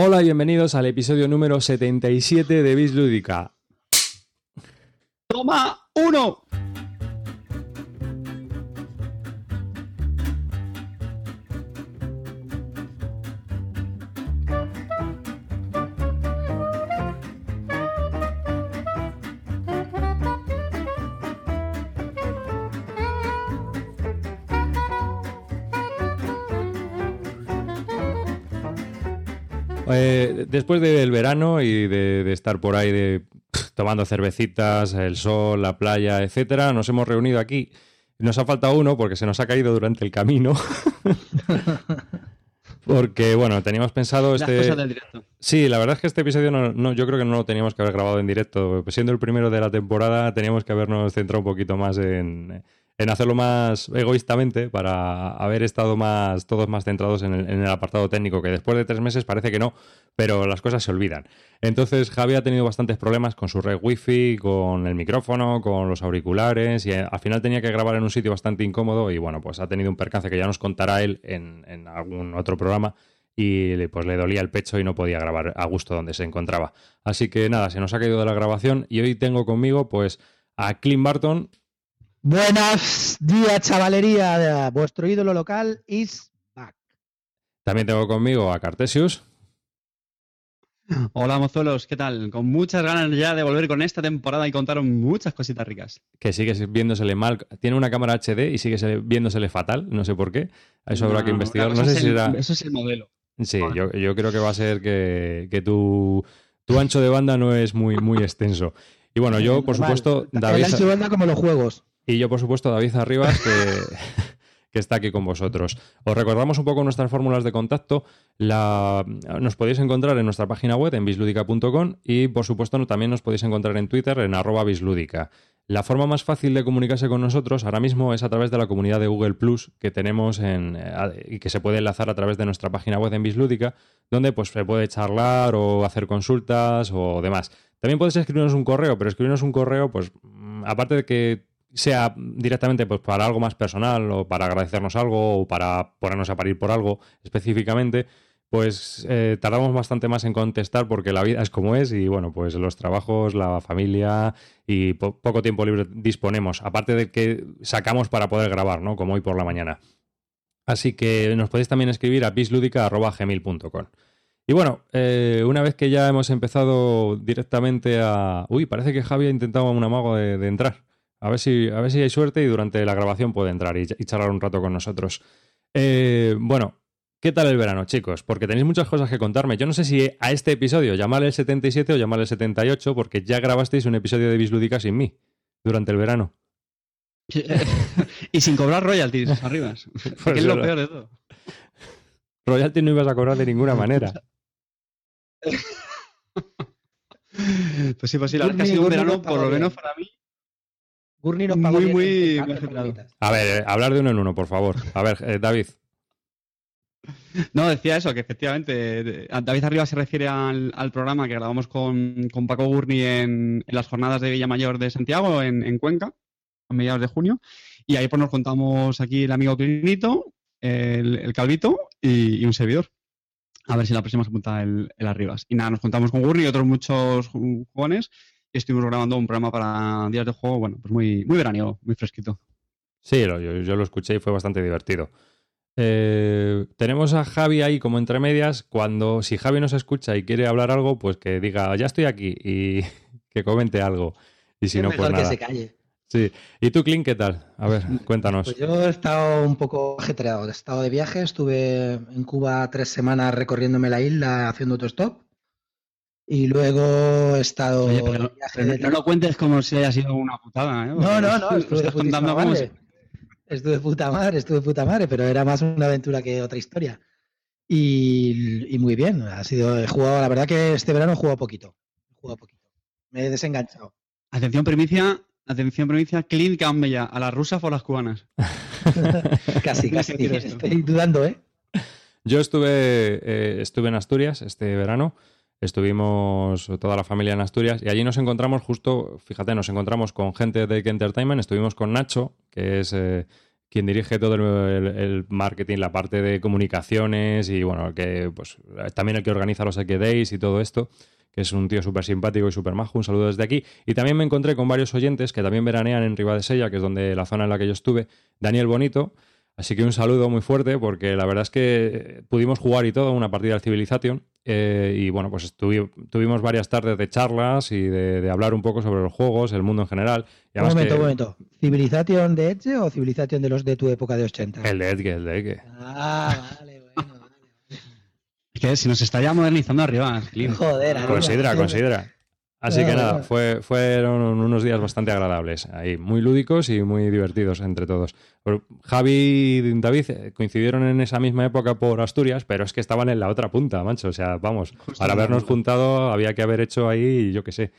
Hola y bienvenidos al episodio número 77 de Bis Lúdica. Toma uno. Eh, después del verano y de, de estar por ahí de, pff, tomando cervecitas, el sol, la playa, etcétera, nos hemos reunido aquí. Nos ha faltado uno porque se nos ha caído durante el camino. porque, bueno, teníamos pensado Las este. cosas del directo. Sí, la verdad es que este episodio no, no- yo creo que no lo teníamos que haber grabado en directo. Siendo el primero de la temporada, teníamos que habernos centrado un poquito más en, en hacerlo más egoístamente para haber estado más todos más centrados en el, apartado técnico, que después de tres meses parece que no, pero las cosas se olvidan. Entonces Javi ha tenido bastantes problemas con su red wifi, con el micrófono, con los auriculares y eh, al final tenía que grabar en un sitio bastante incómodo y bueno, pues ha tenido un percance que ya nos contará él en, algún otro programa y pues le dolía el pecho y no podía grabar a gusto donde se encontraba. Así que nada, se nos ha caído de la grabación y hoy tengo conmigo pues a Clint Barton. Buenos días, chavalería. Vuestro ídolo local is back. También tengo conmigo a Cartesius. Hola, mozuelos, ¿qué tal? Con muchas ganas ya de volver con esta temporada y contaros muchas cositas ricas. que sigue viéndosele mal. Tiene una cámara HD y sigue se- viéndosele fatal, no sé por qué. Eso habrá que investigar. No eso sé es si el- será. Eso es el modelo. Sí, yo, yo creo que va a ser que, que tu, tu ancho de banda no es muy, muy extenso. Y bueno, yo, por Normal. supuesto, El David. ancho de banda como los juegos. Y yo, por supuesto, David Arribas, que, está aquí con vosotros. Os recordamos un poco nuestras fórmulas de contacto. La, nos podéis encontrar en nuestra página web, en bisludica.com, y, por supuesto, también nos podéis encontrar en Twitter, en arroba bislúdica. La forma más fácil de comunicarse con nosotros ahora mismo es a través de la comunidad de Google Plus que tenemos en, eh, y que se puede enlazar a través de nuestra página web en Bislúdica, donde pues se puede charlar o hacer consultas o demás. También podéis escribirnos un correo, pero escribirnos un correo, pues mm, aparte de que sea directamente pues, para algo más personal o para agradecernos algo o para ponernos a parir por algo específicamente, pues eh, tardamos bastante más en contestar porque la vida es como es y bueno, pues los trabajos, la familia y po- poco tiempo libre disponemos, aparte de que sacamos para poder grabar, ¿no? Como hoy por la mañana. Así que nos podéis también escribir a bisludica.gmail.com. Y bueno, eh, una vez que ya hemos empezado directamente a... Uy, parece que Javi ha intentado un amago de entrar. A ver, si, a ver si hay suerte y durante la grabación puede entrar y, y charlar un rato con nosotros. Eh, bueno, ¿qué tal el verano, chicos? Porque tenéis muchas cosas que contarme. Yo no sé si a este episodio llamarle el 77 o llamarle el 78, porque ya grabasteis un episodio de Bislúdica sin mí durante el verano. y sin cobrar royalties arriba. que es lo peor de todo. Royalty no ibas a cobrar de ninguna manera. Pues sí, pues sí, la verdad que ha sido un verano, por lo menos para mí. Gurney nos pagó Muy, bien muy. A ver, eh, hablar de uno en uno, por favor. A ver, eh, David. No, decía eso, que efectivamente David Arriba se refiere al, al programa que grabamos con, con Paco Gurney en, en las jornadas de Villamayor de Santiago, en, en Cuenca, a mediados de junio. Y ahí pues nos contamos aquí el amigo Clinito, el, el Calvito y, y un servidor. A ver si la próxima se apunta el, el Arribas. Y nada, nos contamos con Gurney y otros muchos ju- jóvenes y estuvimos grabando un programa para días de juego, bueno, pues muy, muy veraniego, muy fresquito. Sí, lo- yo, yo lo escuché y fue bastante divertido. Eh, tenemos a Javi ahí como entre medias. Cuando, si Javi nos escucha y quiere hablar algo, pues que diga, ya estoy aquí y que comente algo. Y si Es no, mejor pues que nada. se calle. Sí. ¿Y tú, Clint, qué tal? A ver, cuéntanos. Pues yo he estado un poco ajetreado. He estado de viaje. Estuve en Cuba tres semanas recorriéndome la isla haciendo autostop. Y luego he estado Oye, pero, viaje pero de no lo cuentes como si haya sido una putada, ¿eh? No, no, no, estuve de estás contando putísima como madre. Estuve de puta madre, estuve de puta madre, pero era más una aventura que otra historia. Y, y muy bien, ha sido, he jugado, la verdad que este verano he jugado poquito. He jugado poquito. Me he desenganchado. Atención, primicia, atención, primicia, Clint cambia a las rusas por las cubanas. Casi, casi. Estoy dudando, ¿eh? Yo estuve, eh, estuve en Asturias este verano. Estuvimos toda la familia en Asturias y allí nos encontramos justo, fíjate, nos encontramos con gente de Entertainment. Estuvimos con Nacho, que es, eh, quien dirige todo el, el marketing, la parte de comunicaciones y bueno, que pues también el que organiza los Eke Days y todo esto que es un tío súper simpático y súper majo. Un saludo desde aquí. Y también me encontré con varios oyentes que también veranean en Ribadesella, que es donde la zona en la que yo estuve. Daniel Bonito. Así que un saludo muy fuerte porque la verdad es que pudimos jugar y todo una partida de Civilization eh, y bueno, pues tuvimos varias tardes de charlas y de, hablar un poco sobre los juegos, el mundo en general. un momento, un momento. ¿Civilización de Edge o Civilización de los de tu época de 80? El de Edge, el de Edge. Ah, vale, bueno. Es que si nos está ya modernizando arriba. Joder, Considera, considera. Así que nada, fue, fueron unos días bastante agradables, ahí, muy lúdicos y muy divertidos entre todos. Javi y David eh, coincidieron en esa misma época por Asturias, pero es que estaban en la otra punta, mancho. O sea, vamos, para habernos juntado había que haber hecho ahí, yo qué sé,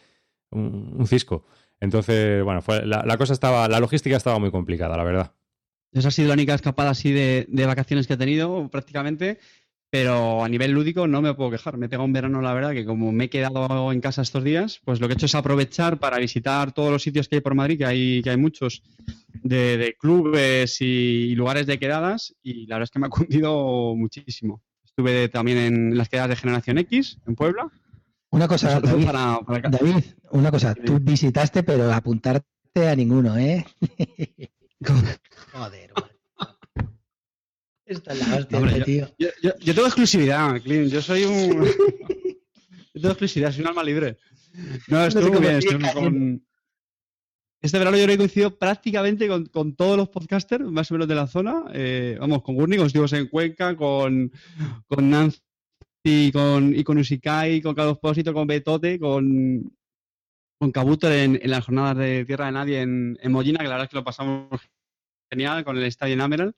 un, cisco. Entonces, bueno, fue, la, cosa estaba, la logística estaba muy complicada, la verdad. Esa ha sido la única escapada así de, de vacaciones que he tenido prácticamente. Pero a nivel lúdico no me puedo quejar. Me he pegado un verano, la verdad, que como me he quedado en casa estos días, pues lo que he hecho es aprovechar para visitar todos los sitios que hay por Madrid, que hay, que hay muchos, de, clubes y, lugares de quedadas, y la verdad es que me ha cundido muchísimo. Estuve también en las quedadas de Generación X, en Puebla. Una cosa, David, David, una cosa, tú visitaste, pero apuntarte a ninguno, ¿eh? Joder, Está la hostia, tío. Yo, tengo exclusividad, Clint. Yo soy un. yo tengo exclusividad, soy un alma libre. No, estuvo muy bien. con... Este verano yo he coincidido prácticamente con, con, todos los podcasters, más o menos de la zona. Eh, vamos, con Gurney, con estuvimos en Cuenca, con, con Nancy con, y con Usikai, con Carlos Pósito, con Betote, con, con Kabuto en, en, las jornadas de Tierra de Nadie en, en Mollina, que la verdad es que lo pasamos genial con el estadio en Ameral.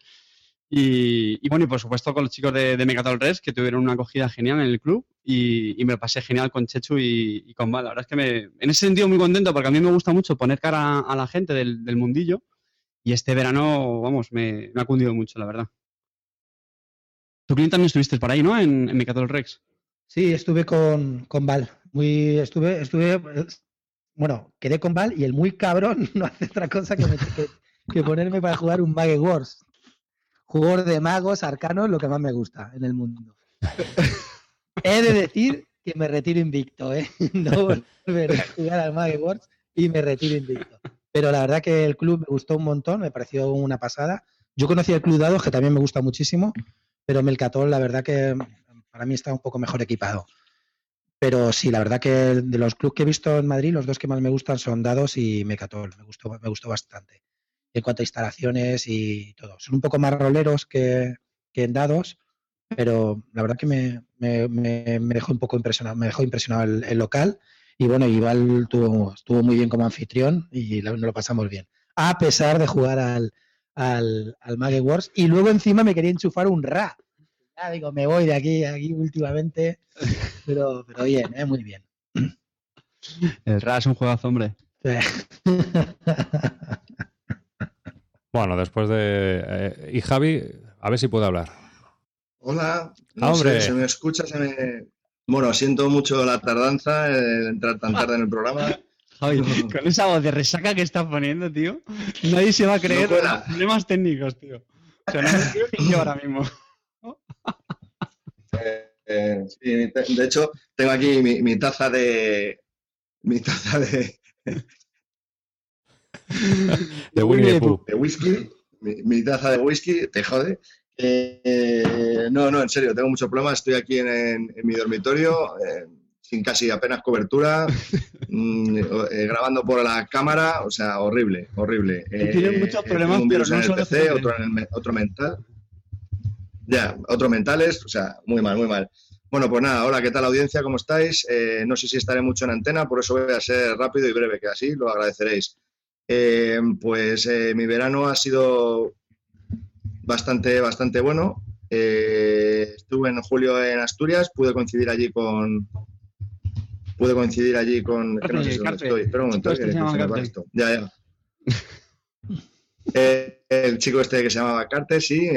Y, bueno, y por supuesto con los chicos de, de Megatol Res, que tuvieron una acogida genial en el club y, me lo pasé genial con Chechu y, con Val. La verdad es que me, en ese sentido muy contento porque a mí me gusta mucho poner cara a la gente del, mundillo y este verano, vamos, me, ha cundido mucho, la verdad. Tú, Clint, también estuviste por ahí, ¿no? En, en Rex. Sí, estuve con, con Val. Muy, estuve, estuve, bueno, quedé con Val y el muy cabrón no hace otra cosa que, que, ponerme para jugar un Mage Wars jugador de magos, arcanos, lo que más me gusta en el mundo. He de decir que me retiro invicto, ¿eh? No volveré a jugar al Mag Wars y me retiro invicto. Pero la verdad que el club me gustó un montón, me pareció una pasada. Yo conocí el Club Dados, que también me gusta muchísimo, pero Melcatol, la verdad que para mí está un poco mejor equipado. Pero sí, la verdad que de los clubes que he visto en Madrid, los dos que más me gustan son Dados y Mecatol. Me gustó, me gustó bastante en cuanto a instalaciones y todo. Son un poco más roleros que, en dados, pero la verdad que me, dejó un poco impresionado, me dejó impresionado el, local. Y bueno, Igual estuvo, estuvo muy bien como anfitrión y nos lo pasamos bien. A pesar de jugar al, al, al Wars. Y luego encima me quería enchufar un Ra. Ya digo, me voy de aquí, aquí últimamente. Pero, pero bien, ¿eh? muy bien. El Ra es un juegazo, hombre. Bueno, después de. Eh, y Javi, a ver si puedo hablar. Hola, no se me escucha, se me. Bueno, siento mucho la tardanza de entrar tan tarde en el programa. Javi, con esa voz de resaca que estás poniendo, tío, nadie se va a creer los problemas técnicos, tío. O sea, no me creo ni yo ahora mismo. Eh, eh, sí, de hecho, tengo aquí mi taza de. Mi taza de, de Winnie De whisky, mi, taza de whisky, te jode. Eh, no, no, en serio, tengo mucho problema. Estoy aquí en, mi dormitorio, eh, sin casi apenas cobertura, mm, eh, grabando por la cámara, o sea, horrible, horrible. Tienen muchos problemas, pero no en el PC, otro, en el, otro mental. Ya, otros mentales, o sea, muy mal, muy mal. Bueno, pues nada, hola, ¿qué tal audiencia? ¿Cómo estáis? no sé si estaré mucho en antena, por eso voy a ser rápido y breve, que así lo agradeceréis. Eh, pues eh, mi verano ha sido bastante, bastante bueno. Eh, estuve en julio en Asturias, pude coincidir allí con. Pude coincidir allí con. Que no sé dónde estoy. Espera un momento, esto. Ya, ya. el chico este que se llamaba Carter, sí,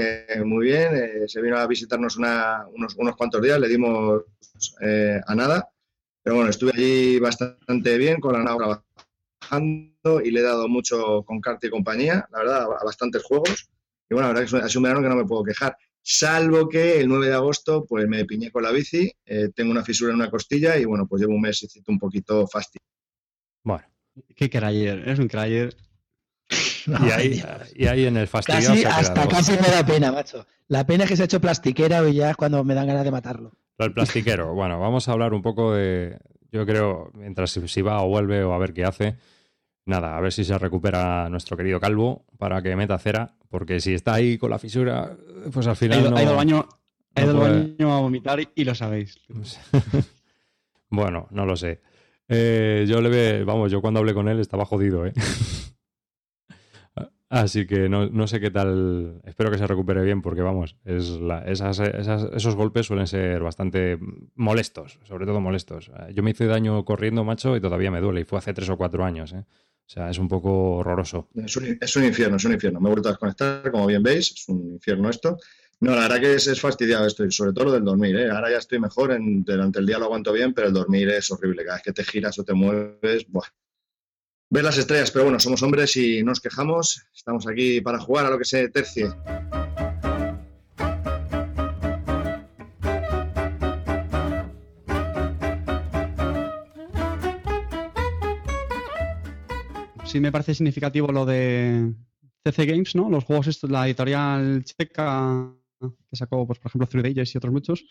muy bien. se vino a visitarnos unos, unos, cuantos días, le dimos a nada. Pero bueno, estuve allí bastante bien con la nave trabajando y le he dado mucho con Carta y compañía, la verdad, a bastantes juegos. Y bueno, la verdad que es un verano que no me puedo quejar. Salvo que el 9 de agosto, pues me piñé con la bici, eh, tengo una fisura en una costilla y bueno, pues llevo un mes un poquito fastidio. Bueno. Qué crayer, eres un crayer. y, ahí, y, ahí, en el fastidio. Casi, hasta casi me da pena, macho. La pena es que se ha hecho plastiquera y ya es cuando me dan ganas de matarlo. El plastiquero. Bueno, vamos a hablar un poco de. Yo creo, mientras si va o vuelve o a ver qué hace. Nada, a ver si se recupera nuestro querido Calvo para que meta cera. Porque si está ahí con la fisura, pues al final. Ha ido, no, ha ido al baño, ha ido al baño a vomitar y lo sabéis. bueno, no lo sé. Eh, yo le ve, vamos, yo cuando hablé con él estaba jodido, ¿eh? Así que no, sé qué tal. Espero que se recupere bien, porque vamos, es esas, esos golpes suelen ser bastante molestos, sobre todo molestos. Yo me hice daño corriendo, macho, y todavía me duele, y fue hace tres o cuatro años. ¿eh? O sea, es un poco horroroso. Es un, infierno, es un infierno. Me he vuelto a desconectar, como bien veis, es un infierno esto. No, la verdad que es, es fastidiado esto, y sobre todo lo del dormir. ¿eh? Ahora ya estoy mejor, durante el día lo aguanto bien, pero el dormir es horrible. Cada vez que te giras o te mueves, buah, ver las estrellas, pero bueno, somos hombres y nos quejamos. Estamos aquí para jugar a lo que se tercie. Sí me parece significativo lo de CC Games, ¿no? Los juegos la editorial checa que sacó, pues, por ejemplo, Three Days y otros muchos,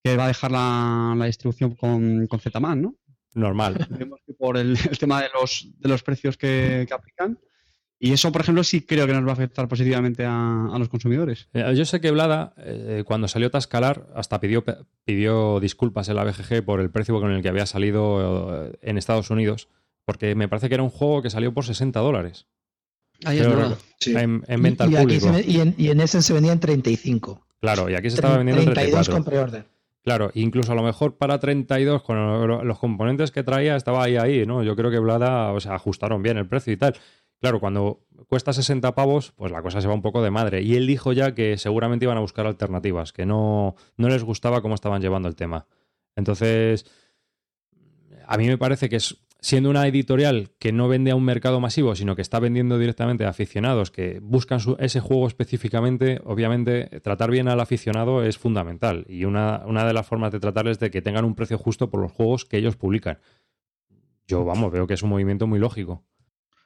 que va a dejar la, distribución con, con Zman, ¿no? normal. por el, tema de los, de los precios que, aplican. Y eso, por ejemplo, sí creo que nos va a afectar positivamente a, los consumidores. Eh, yo sé que Blada, eh, cuando salió Tascalar, hasta pidió, pidió disculpas en la BGG por el precio con el que había salido eh, en Estados Unidos, porque me parece que era un juego que salió por 60 dólares. Ahí es verdad. En, venta y, al público. y, en, y en ese se vendía en 35. Claro, y aquí se estaba vendiendo en 32 con preorden. Claro, incluso a lo mejor para 32, con los componentes que traía, estaba ahí, ahí, ¿no? Yo creo que Blada, o sea, ajustaron bien el precio y tal. Claro, cuando cuesta 60 pavos, pues la cosa se va un poco de madre. Y él dijo ya que seguramente iban a buscar alternativas, que no, no les gustaba cómo estaban llevando el tema. Entonces, a mí me parece que es siendo una editorial que no vende a un mercado masivo, sino que está vendiendo directamente a aficionados que buscan ese juego específicamente, obviamente tratar bien al aficionado es fundamental. Y una, de las formas de tratarles es de que tengan un precio justo por los juegos que ellos publican. Yo, vamos, veo que es un movimiento muy lógico.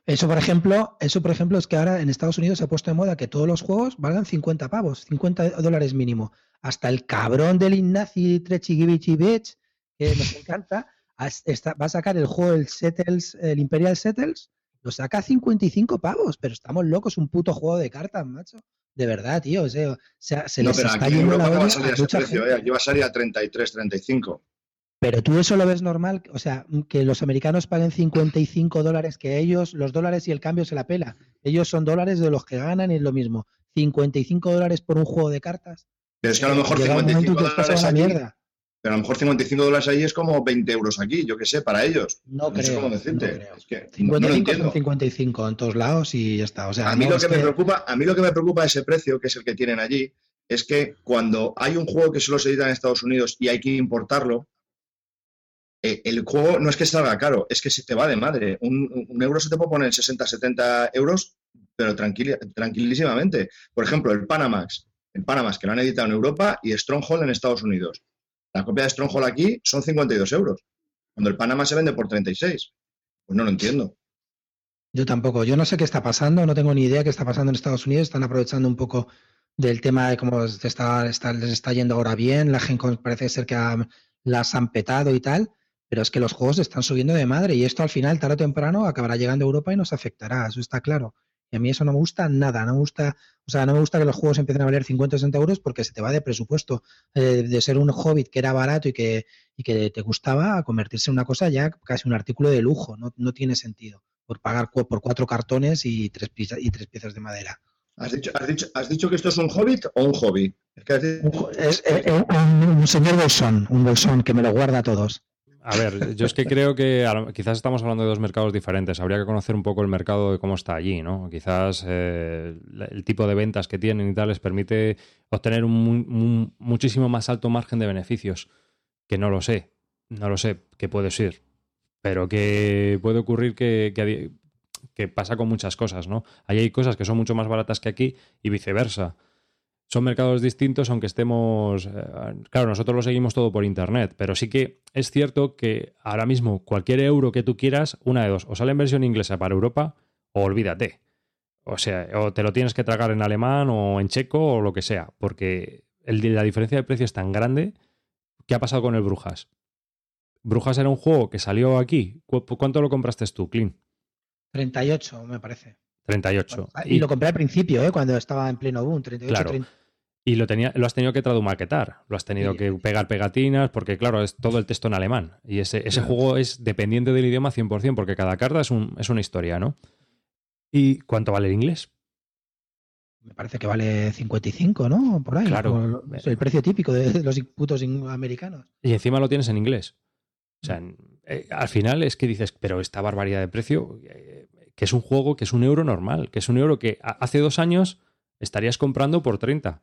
Eso, por ejemplo, eso, por ejemplo, es que ahora en Estados Unidos se ha puesto de moda que todos los juegos valgan 50 pavos, 50 dólares mínimo. Hasta el cabrón del Ignacy Trechigivici Beach, que nos encanta, va a sacar el juego, el Settles, el Imperial Settles, lo saca a 55 pavos, pero estamos locos, un puto juego de cartas, macho. De verdad, tío. O sea, se no, les está yendo la va a salir a ese precio, ¿eh? Aquí va a salir a 33, 35. Pero tú eso lo ves normal, o sea, que los americanos paguen 55 dólares, que ellos, los dólares y el cambio se la pela. Ellos son dólares de los que ganan y es lo mismo. 55 dólares por un juego de cartas. Pero es que a lo mejor 55 dólares aquí, mierda. Pero a lo mejor 55 dólares ahí es como 20 euros aquí, yo qué sé, para ellos. No, creo. Sé cómo decirte. Es que 55 son 55 en todos lados y ya está. O sea, a mí lo que, me preocupa, a mí lo que me preocupa de ese precio, que es el que tienen allí, es que cuando hay un juego que solo se edita en Estados Unidos y hay que importarlo, eh, el juego no es que salga caro, es que se te va de madre. Un, euro se te puede poner en 60, 70 euros, pero tranquilísimamente. Por ejemplo, el Panamax. El Panamax que lo han editado en Europa y Stronghold en Estados Unidos. La copia de Stronghold aquí son 52 euros, cuando el Panamá se vende por 36. Pues no lo entiendo. Yo tampoco. Yo no sé qué está pasando, no tengo ni idea qué está pasando en Estados Unidos. Están aprovechando un poco del tema de cómo está, les está yendo ahora bien. La gente parece ser que las han petado y tal. Pero es que los juegos están subiendo de madre y esto al final, tarde o temprano, acabará llegando a Europa y nos afectará. Eso está claro. Y a mí eso no me gusta nada, no me gusta, o sea, no me gusta que los juegos empiecen a valer 50 o 60 euros porque se te va de presupuesto. Eh, de ser un hobbit que era barato y que, y que te gustaba a convertirse en una cosa ya casi un artículo de lujo, no, no tiene sentido. Por pagar por cuatro cartones y tres, y tres piezas de madera. ¿Has dicho, has, dicho, ¿Has dicho que esto es un hobbit o un hobby? Es, un, señor bolsón, un bolsón que me lo guarda a todos. A ver, yo es que creo que quizás estamos hablando de dos mercados diferentes. Habría que conocer un poco el mercado de cómo está allí, ¿no? Quizás eh, el tipo de ventas que tienen y tal les permite obtener un, muchísimo más alto margen de beneficios. Que no lo sé, no lo sé, que puede ser. Pero que puede ocurrir que, que pasa con muchas cosas, ¿no? Ahí hay cosas que son mucho más baratas que aquí y viceversa. Son mercados distintos, aunque estemos. eh, claro, nosotros lo seguimos todo por internet, pero sí que es cierto que ahora mismo cualquier euro que tú quieras, una de dos, o sale en versión inglesa para Europa, o olvídate. O sea, o te lo tienes que tragar en alemán o en checo o lo que sea, porque el- la diferencia de precio es tan grande. ¿Qué ha pasado con el Brujas? Brujas era un juego que salió aquí. ¿Cu- ¿Cuánto lo compraste tú, Clean? 38, me parece. 38. Y, lo compré al principio, ¿eh? cuando estaba en pleno boom, 38, Claro. 30. Y lo, tenía, lo has tenido que tradumaquetar, lo has tenido Sí. que pegar pegatinas, porque claro, es todo el texto en alemán. Y ese, ese juego es dependiente del idioma 100%, porque cada carta es, un- es una historia, ¿no? ¿Y cuánto vale el inglés? Me parece que vale 55, ¿no? Por ahí. Claro. Por el precio típico de los putos americanos. Y encima lo tienes en inglés. O sea, eh, al final es que dices, pero esta barbaridad de precio, eh, que es un juego que es un euro normal, que es un euro que hace dos años estarías comprando por 30.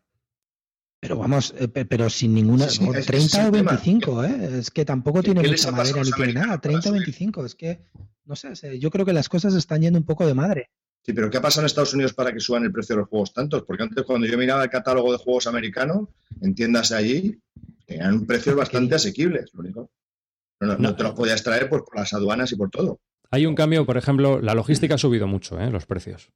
Pero vamos, eh, pe- pero sin ninguna. Sí, sí, o es- 30 ese es o el tema. 25, ¿eh? Es que tampoco ¿Qué- tiene mucha madera ni tiene nada. americanos para 30 o subir? 25. Es que, no sé, yo creo que las cosas están yendo un poco de madre. Sí, pero ¿qué ha pasado en Estados Unidos para que suban el precio de los juegos tantos? Porque antes cuando yo miraba el catálogo de juegos americanos, entiendas allí, tenían precios bastante asequibles, lo único. No, no- no No. te los podías traer pues, por las aduanas y por todo. Hay un cambio, por ejemplo, la logística ha subido mucho, ¿eh? los precios.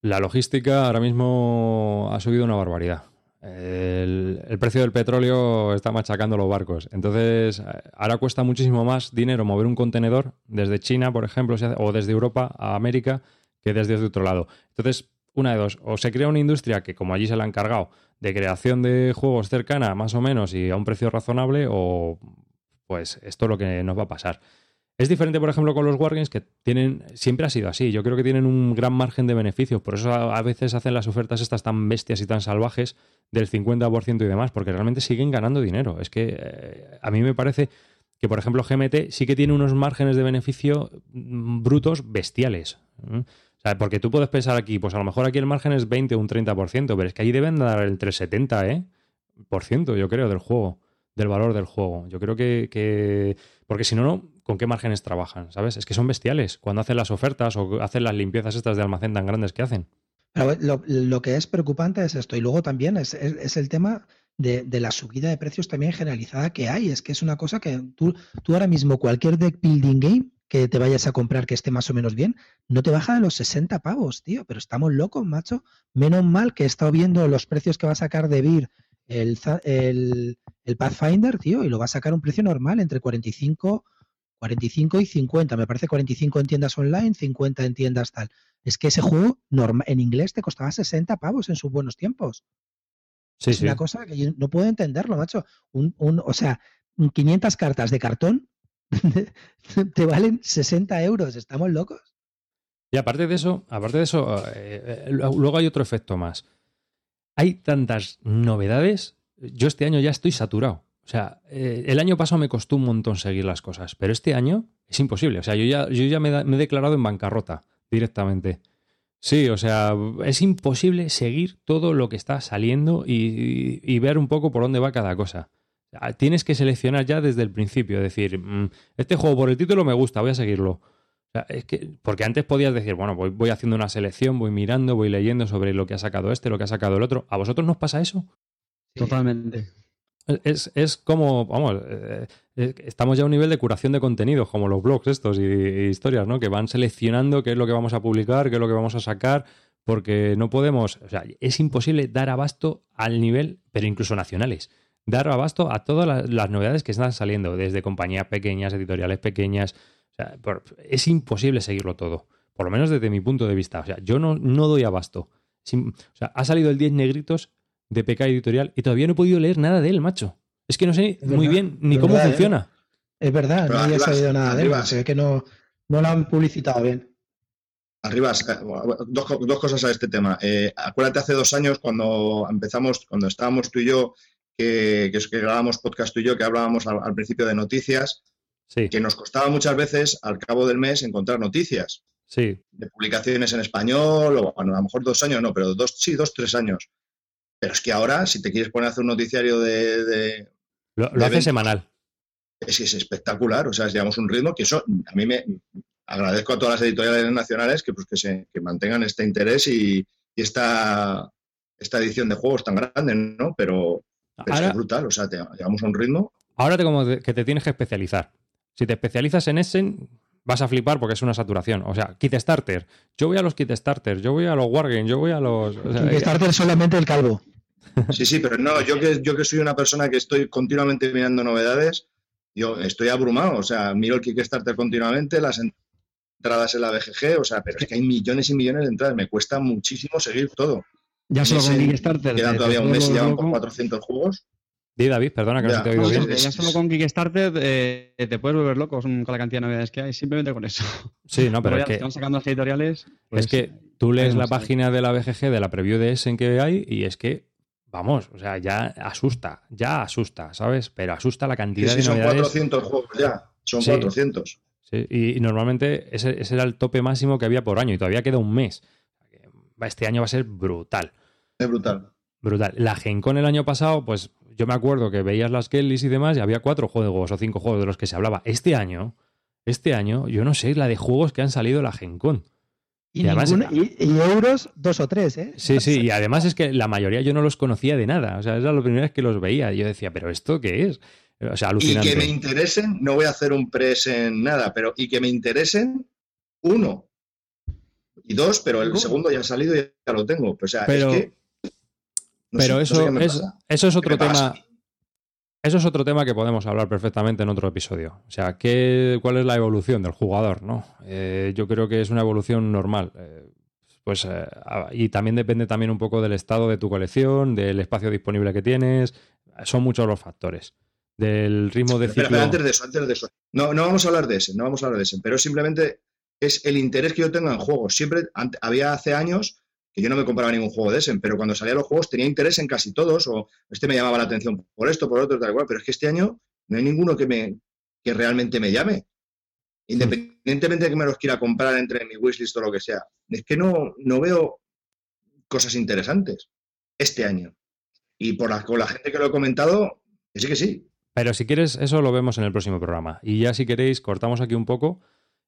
La logística ahora mismo ha subido una barbaridad. El, precio del petróleo está machacando los barcos. Entonces, eh, ahora cuesta muchísimo más dinero mover un contenedor desde China, por ejemplo, o desde Europa a América, que desde otro lado. Entonces, una de dos. O se crea una industria que, como allí se la han cargado, de creación de juegos cercana, más o menos, y a un precio razonable, o pues esto es lo que nos va a pasar. Es diferente, por ejemplo, con los Wargames que tienen, siempre ha sido así. Yo creo que tienen un gran margen de beneficios. Por eso a, veces hacen las ofertas estas tan bestias y tan salvajes del 50% y demás, porque realmente siguen ganando dinero. Es que eh, a mí me parece que, por ejemplo, GMT sí que tiene unos márgenes de beneficio mm, brutos bestiales. O sea, porque tú puedes pensar aquí, pues a lo mejor aquí el margen es 20 o un 30%, pero es que ahí deben dar entre 70, ¿eh? Por ciento, yo creo, del juego, del valor del juego. Yo creo que, que porque si no, no, ¿con qué márgenes trabajan? ¿Sabes? Es que son bestiales cuando hacen las ofertas o hacen las limpiezas estas de almacén tan grandes que hacen. Pero lo, lo que es preocupante es esto. Y luego también es, el tema de, la subida de precios también generalizada que hay. Es que es una cosa que tú, tú ahora mismo, cualquier deck building game que te vayas a comprar que esté más o menos bien, no te baja de los 60 pavos, tío. Pero estamos locos, macho. Menos mal que he estado viendo los precios que va a sacar de Beer el, Pathfinder, tío, y lo va a sacar un precio normal entre 45, 45 y 50. Me parece 45 en tiendas online, 50 en tiendas tal. Es que ese juego norma- en inglés te costaba 60 pavos en sus buenos tiempos. Sí, es sí. una cosa que yo no puedo entenderlo, macho. Un, un- o sea, 500 cartas de cartón te valen 60 euros. ¿Estamos locos? Y aparte de eso, aparte de eso, eh, eh, luego hay otro efecto más. Hay tantas novedades. Yo este año ya estoy saturado. O sea, eh, el año pasado me costó un montón seguir las cosas, pero este año es imposible. O sea, yo ya, yo ya me, he declarado en bancarrota directamente. Sí, o sea, es imposible seguir todo lo que está saliendo y, ver un poco por dónde va cada cosa. Tienes que seleccionar ya desde el principio, decir, mm, este juego por el título me gusta, voy a seguirlo. O sea, es que, porque antes podías decir, bueno, voy, voy haciendo una selección, voy mirando, voy leyendo sobre lo que ha sacado este, lo que ha sacado el otro. ¿A vosotros nos pasa eso? Totalmente. Es, es como, vamos, eh, eh, estamos ya a un nivel de curación de contenidos, como los blogs estos y, historias, ¿no? Que van seleccionando qué es lo que vamos a publicar, qué es lo que vamos a sacar, porque no podemos, o sea, es imposible dar abasto al nivel, pero incluso nacionales, dar abasto a todas las, novedades que están saliendo, desde compañías pequeñas, editoriales pequeñas, o sea, es imposible seguirlo todo, por lo menos desde mi punto de vista, o sea, yo no, no doy abasto. O sea, ha salido el 10 negritos de PK Editorial y todavía no he podido leer nada de él, macho. Es que no sé Es muy verdad, bien ni cómo verdad, ¿eh? funciona. Es verdad, Pero no había sabido nada de él. Se ve que no, no lo han publicitado bien. Arriba, eh, dos, dos cosas a este tema. Eh, acuérdate hace dos años cuando empezamos, cuando estábamos tú y yo, que, que, es que grabábamos podcast tú y yo, que hablábamos al, al principio de noticias, Sí, que nos costaba muchas veces al cabo del mes encontrar noticias sí. de publicaciones en español, o bueno, a lo mejor dos años, no, pero dos, sí, dos, tres años. Pero es que ahora, si te quieres poner a hacer un noticiario de, de- Lo, lo de hace semanal. es es espectacular, o sea, llevamos un ritmo que eso a mí me, agradezco a todas las editoriales nacionales que, pues, que, se, que mantengan este interés y, y esta, esta edición de juegos tan grande, ¿no? Pero, pero es, brutal, o sea, te, llegamos a un ritmo. Ahora te como que te tienes que especializar. Si te especializas en Essen, vas a flipar porque es una saturación. O sea, kit starter. Yo voy a los kit starters, yo voy a los wargames, yo voy a los. O sea, Kit starter solamente el calvo. Sí, sí, pero no, yo que, yo que soy una persona que estoy continuamente mirando novedades, yo estoy abrumado. O sea, miro el Kickstarter continuamente, las entradas en la BGG, o sea, pero es que hay millones y millones de entradas. Me cuesta muchísimo seguir todo. Ya solo con Kickstarter. Quedan te- todavía un mes y llevan loco. por 400 juegos. Di, David, perdona que no Ya. se te ha oído No, bien. ya solo con Kickstarter eh, te puedes volver loco con la cantidad de novedades que hay, simplemente con eso. Sí, no, pero es ya que, están sacando las editoriales. pues, es que tú lees la página de la BGG de la preview de Essen que hay y es que, vamos, o sea, ya asusta, ya asusta, ¿sabes? Pero asusta la Sí, cantidad sí, de son novedades. 400 juegos ya. Son Sí. 400. Sí, y, y normalmente ese, ese era el tope máximo que había por año y todavía queda un mes. Este año va a ser brutal. Es brutal. Brutal. La Gen Con el año pasado, pues yo me acuerdo que veías las Kellys y demás y había cuatro juegos o cinco juegos de los que se hablaba. Este año, este año, yo no sé la de juegos que han salido de la Gen Con. Y, Y además- ninguna- y- y euros, dos o tres, ¿eh? Sí, sí, y además es que la mayoría yo no los conocía de nada. O sea, era la primera vez que los veía. Y yo decía, ¿pero esto qué es? O sea, Y alucinante. que me interesen, no voy a hacer un press en nada, pero y que me interesen, uno. Y dos, pero el segundo ya ha salido y ya lo tengo. O sea, Pero- es que. No Pero sé, no eso, sé es, eso es ¿Qué otro tema. Eso es otro tema que podemos hablar perfectamente en otro episodio. O sea, ¿qué, ¿cuál es la evolución del jugador? ¿no? Eh, yo creo que es una evolución normal. Eh, pues, eh, y también depende también un poco del estado de tu colección, del espacio disponible que tienes. Son muchos los factores. Del ritmo de ciclo. espera, antes de eso, antes de eso. No, no vamos a hablar de ese, no vamos a hablar de ese, pero simplemente es el interés que yo tengo en juegos. Siempre, había hace años que yo no me compraba ningún juego de ese, pero cuando salían los juegos tenía interés en casi todos, o este me llamaba la atención por esto, por otro, tal cual, pero es que este año no hay ninguno que me que realmente me llame. Independientemente de que me los quiera comprar entre mi wishlist o lo que sea. Es que no, no veo cosas interesantes este año. Y por la, con la gente que lo he comentado, que sí que sí. Pero si quieres, eso lo vemos en el próximo programa. Y ya si queréis, cortamos aquí un poco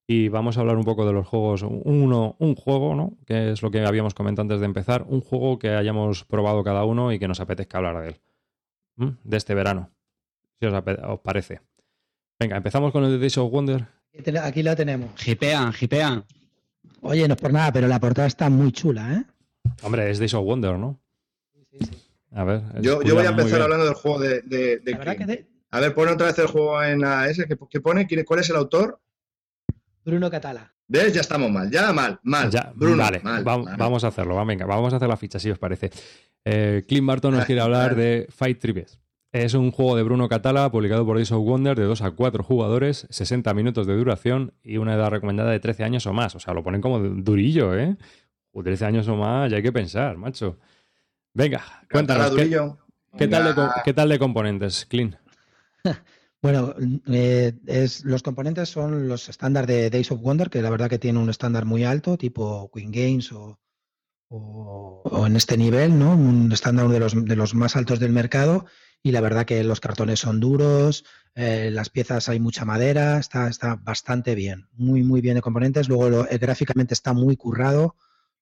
y vamos a hablar un poco de los juegos. Uno, un juego, ¿no? Que es lo que habíamos comentado antes de empezar. Un juego que hayamos probado cada uno y que nos apetezca hablar de él. ¿Mm? De este verano. Si os, parece. Venga, empezamos con el de Days of Wonder. Aquí la tenemos. Hipean, hipean. Oye, no es por nada, pero la portada está muy chula, ¿eh? Hombre, es Days of Wonder, ¿no? A ver. Yo, yo voy a empezar hablando del juego de. de- de La verdad que King. de A ver, pone otra vez el juego en AS. ¿Qué, qué pone? ¿Quién- ¿Cuál es el autor? Bruno Catala. ¿Ves? Ya estamos mal. Ya mal. Mal. Ya, Bruno, vale, mal, va- mal. vamos a hacerlo. va, venga, vamos a hacer la ficha, si os parece. Eh, Clint Barton nos quiere hablar de Fight Tribes. Es un juego de Bruno Catala publicado por Days of Wonder de 2 a 4 jugadores, 60 minutos de duración y una edad recomendada de 13 años o más. O sea, lo ponen como durillo, ¿eh? O 13 años o más, ya hay que pensar, macho. Venga, cuéntanos, ¿qué, Durillo. qué tal de, qué tal de componentes, Clint? Bueno, eh, es, los componentes son los estándar de Days of Wonder, que la verdad que tiene un estándar muy alto, tipo Queen Games o, o- en este nivel, ¿no? Un estándar de los, de los más altos del mercado. Y la verdad que los cartones son duros, eh, las piezas hay mucha madera, está, está bastante bien, muy, muy bien de componentes. Luego lo- eh, gráficamente está muy currado.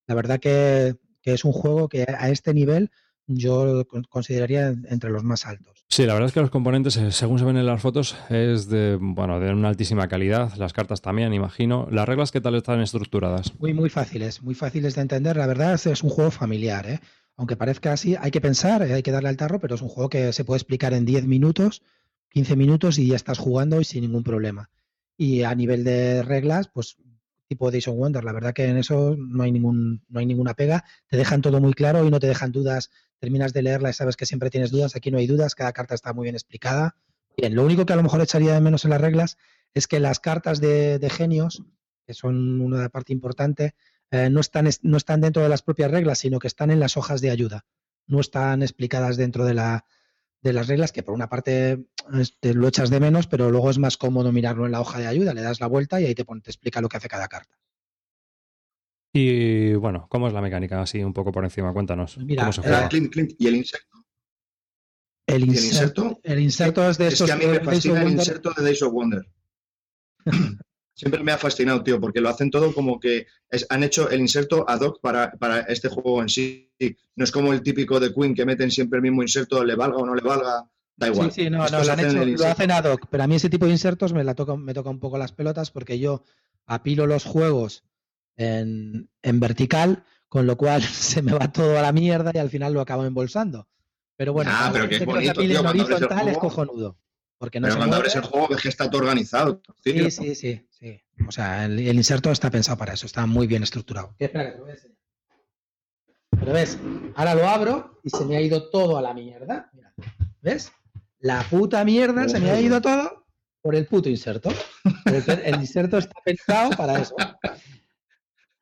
La verdad que es un juego que a este nivel yo con- consideraría entre los más altos. Sí, la verdad es que los componentes, eh, según se ven en las fotos, es de, bueno, de una altísima calidad. Las cartas también, imagino. ¿Las reglas qué tal están estructuradas? Muy, muy fáciles, muy fáciles de entender. La verdad es, es un juego familiar, ¿eh? Aunque parezca así, hay que pensar, eh, hay que darle al tarro, pero es un juego que se puede explicar en 10 minutos, 15 minutos y ya estás jugando y sin ningún problema. Y a nivel de reglas, pues tipo Days of Wonder, la verdad que en eso no hay ningún, no hay ninguna pega. Te dejan todo muy claro y no te dejan dudas. Terminas de leerla y sabes que siempre tienes dudas. Aquí no hay dudas, cada carta está muy bien explicada. Bien, lo único que a lo mejor echaría de menos en las reglas es que las cartas de, genios, que son una parte importante, eh, no, están, es- no están dentro de las propias reglas, sino que están en las hojas de ayuda. No están explicadas dentro de, la, de las reglas, que por una parte este, lo echas de menos, pero luego es más cómodo mirarlo en la hoja de ayuda, le das la vuelta y ahí te, pone- te explica lo que hace cada carta. Y bueno, ¿cómo es la mecánica? Así un poco por encima, cuéntanos. Pues mira, ¿Cómo se juega? Era Clint, Clint. ¿Y el insecto? El, ¿Y el inserto, el inserto es de Es que a mí me fascina el inserto de Days of Wonder. Siempre me ha fascinado, tío, porque lo hacen todo como que han hecho el inserto ad hoc para, para, este juego en sí. No es como el típico de Queen que meten siempre el mismo inserto, le valga o no le valga. Da igual. Sí, sí, no, no lo, han hecho, lo hacen ad hoc, pero a mí ese tipo de insertos me, la toca, me toca un poco las pelotas porque yo apilo los juegos en, en vertical, con lo cual se me va todo a la mierda y al final lo acabo embolsando. Pero bueno, ah, pero que es bonito, tío, horizontal es cojonudo. Porque no pero cuando abres el juego ves que está todo organizado. Sí, sí, sí, sí. O sea, el, inserto está pensado para eso, está muy bien estructurado. Espera que te lo voy a enseñar. Pero ves, ahora lo abro y se me ha ido todo a la mierda. Mira, ¿ves? La puta mierda se me ha ido todo por el puto inserto. El, inserto está pensado para eso.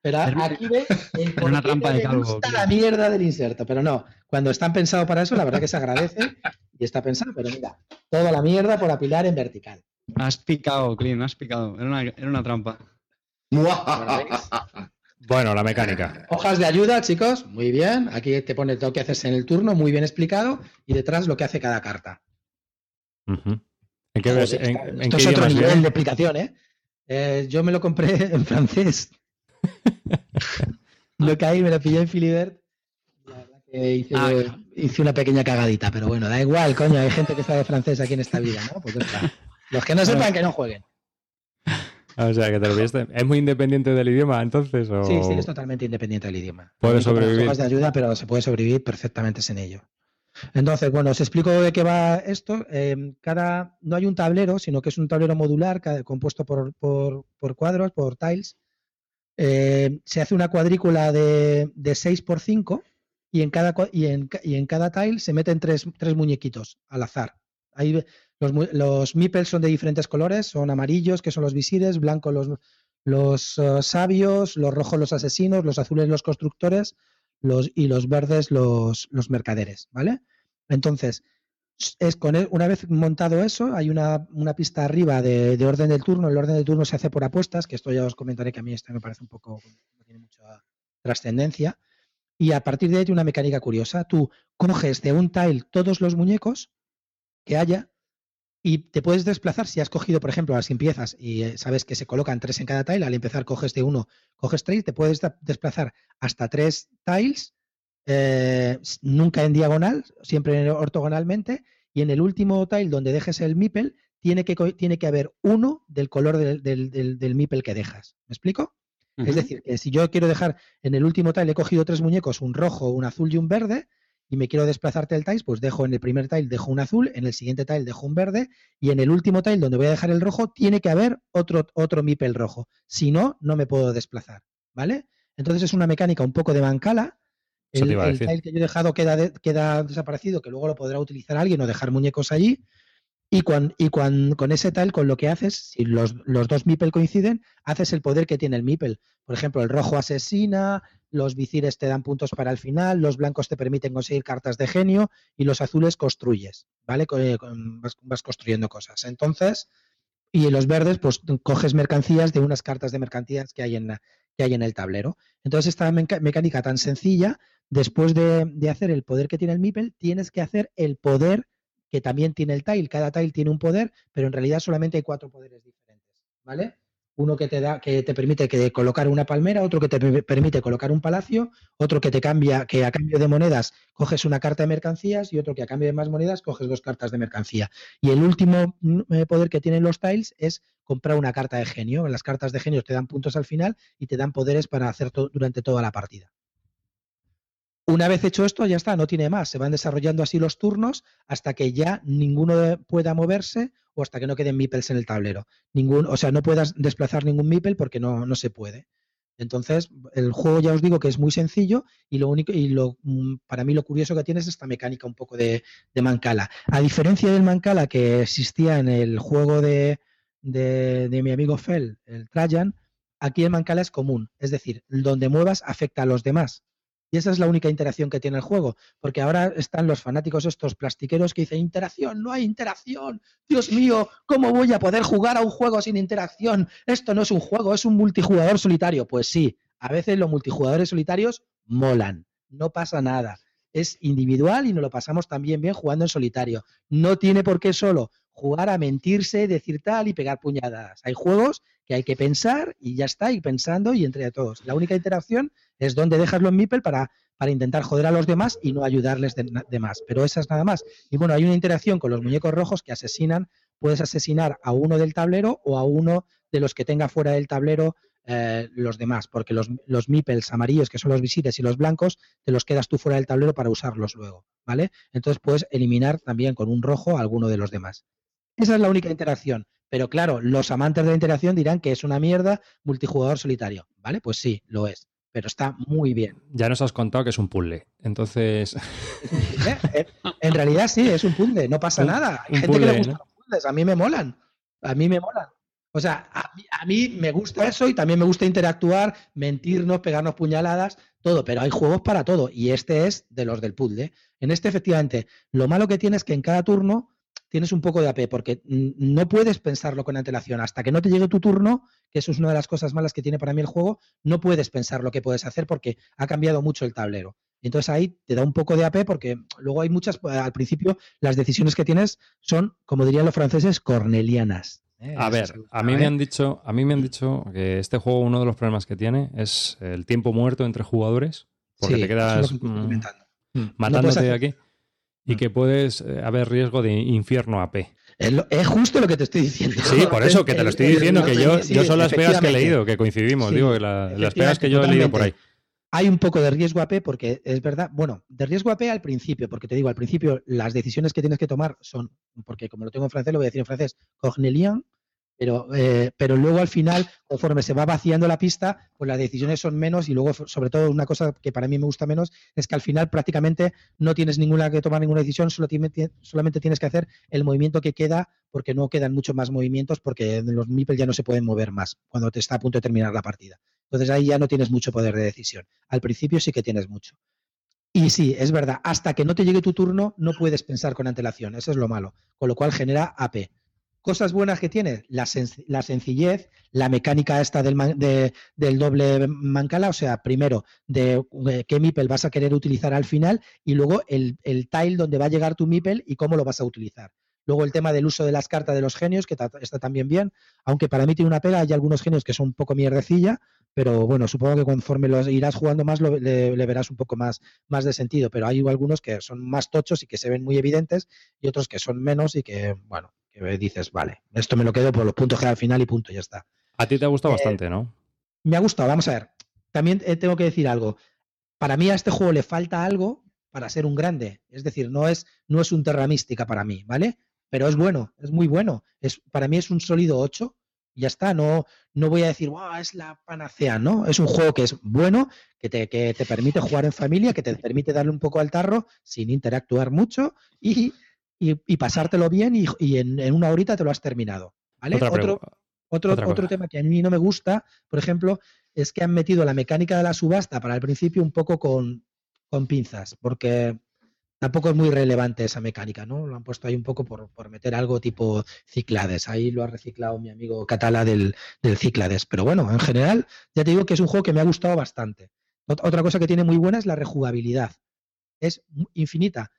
Pero aquí ves el por una trampa de calvo, la mierda del inserto. Pero no, cuando están pensados para eso, la verdad que se agradece y está pensado. Pero mira, toda la mierda por apilar en vertical. Has picado, Clint, has picado. Era una, era una trampa. Bueno, la mecánica. Hojas de ayuda, chicos. Muy bien. Aquí te pone todo lo que haces en el turno, muy bien explicado. Y detrás lo que hace cada carta. ¿En qué ves? En, esto es otro nivel de explicación, ¿eh? ¿eh? Yo me lo compré en francés. lo que hay, me lo pillé en Filibert. La verdad que hice, ah, hice, una pequeña cagadita, pero bueno, da igual, coño. Hay gente que sabe francés aquí en esta vida, ¿no? Pues Los que no sepan, que no jueguen. O sea, que te lo viste. ¿Es muy independiente del idioma entonces? Sí, sí, es totalmente independiente del idioma. Puede sobrevivir. de ayuda, pero se puede sobrevivir perfectamente sin ello. Entonces, bueno, os explico de qué va esto. Em, cada, no hay un tablero, sino que es un tablero modular compuesto por, cuadros, por tiles. Em, se hace una cuadrícula de, de 6 por 5 y en cada, y en, y en cada tile se meten tres, tres muñequitos al azar. Ahí, los, los son de diferentes colores, son amarillos, que son los visires, blancos los, los eh, sabios, los rojos los asesinos, los azules los constructores, y los verdes los, los mercaderes, ¿vale? Entonces, es con una vez montado eso, hay una, pista arriba de, orden del turno. El orden del turno se hace por apuestas, que esto ya os comentaré que a mí esto me parece un poco, mucha trascendencia. Y a partir de ahí una mecánica curiosa. Tú coges de un tile todos los muñecos que haya y te puedes desplazar si has cogido, por ejemplo, las empiezas y eh, sabes que se colocan tres en cada tile, al empezar coges de uno, coges tres, te puedes desplazar hasta tres tiles, eh, nunca en diagonal, siempre ortogonalmente, y en el último tile donde dejes el meeple, tiene que, tiene que haber uno del color del, del, que dejas. ¿Me explico? Es decir, que si yo quiero dejar en el último tile, he cogido tres muñecos, un rojo, un azul y un verde, y me quiero desplazarte el tile, pues dejo en el primer tile dejo un azul, en el siguiente tile dejo un verde y en el último tile donde voy a dejar el rojo tiene que haber otro, otro mipel rojo. Si no, no me puedo desplazar, ¿vale? Entonces es una mecánica un poco de bancala. El, tile que yo he dejado queda, queda desaparecido, que luego lo podrá utilizar alguien o dejar muñecos allí. Y, cuando, y con ese tile, con lo que haces, si los, los dos mipel coinciden, haces el poder que tiene el mipel. Por ejemplo, el rojo asesina, los visires te dan puntos para el final, los blancos te permiten conseguir cartas de genio y los azules construyes, ¿vale? Eh, vas, construyendo cosas. Entonces, y los verdes, pues coges mercancías de unas cartas de mercancías que hay en, que hay en el tablero. Entonces, esta mecánica tan sencilla, después de, hacer el poder que tiene el Mipel, tienes que hacer el poder que también tiene el tile. Cada tile tiene un poder, pero en realidad solamente hay cuatro poderes diferentes, ¿vale? uno que te da, que te permite colocar una palmera, otro que te permite colocar un palacio, otro que te cambia, que a cambio de monedas coges una carta de mercancías y otro que a cambio de más monedas coges dos cartas de mercancía. Y el último eh, poder que tienen los tiles es comprar una carta de genio. Las cartas de genio te dan puntos al final y te dan poderes para hacer durante toda la partida. Una vez hecho esto, ya está, no tiene más. Se van desarrollando así los turnos hasta que ya ninguno pueda moverse o hasta que no queden meeples en el tablero. Ningún, o sea, no puedas desplazar ningún meeple porque no, no se puede. Entonces, el juego ya os digo que es muy sencillo y lo único, y lo, mm, para mí lo curioso que tiene es esta mecánica un poco de, Mancala. A diferencia del Mancala que existía en el juego de, de, de mi amigo Fell, el Trajan, aquí el Mancala es común. Es decir, donde muevas afecta a los demás. Y esa es la única interacción que tiene el juego, porque ahora están los fanáticos estos plastiqueros que dicen, interacción, no hay interacción, Dios mío, ¿cómo voy a poder jugar a un juego sin interacción? Esto no es un juego, es un multijugador solitario. Pues sí, a veces los multijugadores solitarios molan, no pasa nada. Es individual y nos lo pasamos también bien jugando en solitario. No tiene por qué solo jugar a mentirse, decir tal y pegar puñadas. Hay juegos que hay que pensar y ya está, y pensando y entre todos. La única interacción es donde dejas los meeple para, para intentar joder a los demás y no ayudarles de, más. Pero esa es nada más. Y bueno, hay una interacción con los muñecos rojos que asesinan. Puedes asesinar a uno del tablero o a uno de los que tenga fuera del tablero eh, los demás, porque los, los meeples amarillos, que son los visites, y los blancos, te los quedas tú fuera del tablero para usarlos luego, ¿vale? Entonces puedes eliminar también con un rojo a alguno de los demás. Esa es la única interacción. Pero claro, los amantes de la interacción dirán que es una mierda multijugador solitario, ¿vale? Pues sí, lo es. Pero está muy bien. Ya nos has contado que es un puzzle. Entonces. Eh, en realidad sí, es un puzzle, no pasa nada. Hay gente que le gusta los puzzles, a mí me molan. A mí me molan. O sea, a mí, me gusta eso y también me gusta interactuar, mentirnos, pegarnos puñaladas, todo, pero hay juegos para todo y este es de los del puzzle. En este, efectivamente, lo malo que tiene es que en cada turno tienes un poco de AP, porque no puedes pensarlo con antelación. Hasta que no te llegue tu turno, que eso es una de las cosas malas que tiene para mí el juego, no puedes pensar lo que puedes hacer porque ha cambiado mucho el tablero. Entonces ahí te da un poco de AP porque luego hay muchas, al principio las decisiones que tienes son, como dirían los franceses, cornelianas. ¿eh? A ver, a mí me han dicho, a mí me han dicho que este juego uno de los problemas que tiene es el tiempo muerto entre jugadores, porque te quedas mm, matándote de aquí y mm. que puedes eh, haber riesgo de infierno AP. Es, justo lo que te estoy diciendo. Sí, por eso que te lo estoy diciendo, que yo, yo son las pegas que he leído, que coincidimos, digo, las pegas que yo he leído por ahí. Hay un poco de riesgo AP porque es verdad, bueno, de riesgo AP al principio, porque te digo, al principio las decisiones que tienes que tomar son, porque como lo tengo en francés, lo voy a decir en francés, cornelian, pero, eh, pero luego al final, conforme se va vaciando la pista, pues las decisiones son menos y luego, sobre todo, una cosa que para mí me gusta menos es que al final prácticamente no tienes ninguna que tomar ninguna decisión, solo solamente tienes que hacer el movimiento que queda porque no quedan muchos más movimientos porque los MIPEL ya no se pueden mover más cuando te está a punto de terminar la partida. Entonces ahí ya no tienes mucho poder de decisión. Al principio sí que tienes mucho. Y sí, es verdad, hasta que no te llegue tu turno no puedes pensar con antelación, eso es lo malo, con lo cual genera AP. Cosas buenas que tiene, la, sencillez, la mecánica esta del, del, doble mancala, o sea, primero, de eh, qué MIPEL vas a querer utilizar al final y luego el, tile donde va a llegar tu MIPEL y cómo lo vas a utilizar. Luego el tema del uso de las cartas de los genios, que está también bien, aunque para mí tiene una pega, hay algunos genios que son un poco mierdecilla, pero bueno, supongo que conforme los irás jugando más le, verás un poco más, más de sentido, pero hay algunos que son más tochos y que se ven muy evidentes y otros que son menos y que, bueno, que dices, vale, esto me lo quedo por los puntos que al final y punto, ya está. A ti te ha gustado eh, bastante, ¿no? Me ha gustado, vamos a ver. También eh, tengo que decir algo. Para mí a este juego le falta algo para ser un grande. Es decir, no es, no es un Terra Mística para mí, ¿vale? Pero es bueno, es muy bueno. Es, para mí es un sólido 8 y ya está. No, no voy a decir, wow, es la panacea, ¿no? Es un juego que es bueno, que te, que te permite jugar en familia, que te permite darle un poco al tarro sin interactuar mucho y y, pasártelo bien y, en, una horita te lo has terminado. ¿vale? otro, otro, otro tema que a mí no me gusta, por ejemplo, es que han metido la mecánica de la subasta para el principio un poco con, con pinzas, porque tampoco es muy relevante esa mecánica, ¿no? Lo han puesto ahí un poco por, por meter algo tipo Ciclades. Ahí lo ha reciclado mi amigo Catala del, del, Ciclades. Pero bueno, en general, ya te digo que es un juego que me ha gustado bastante. Otra cosa que tiene muy buena es la rejugabilidad. Es infinita.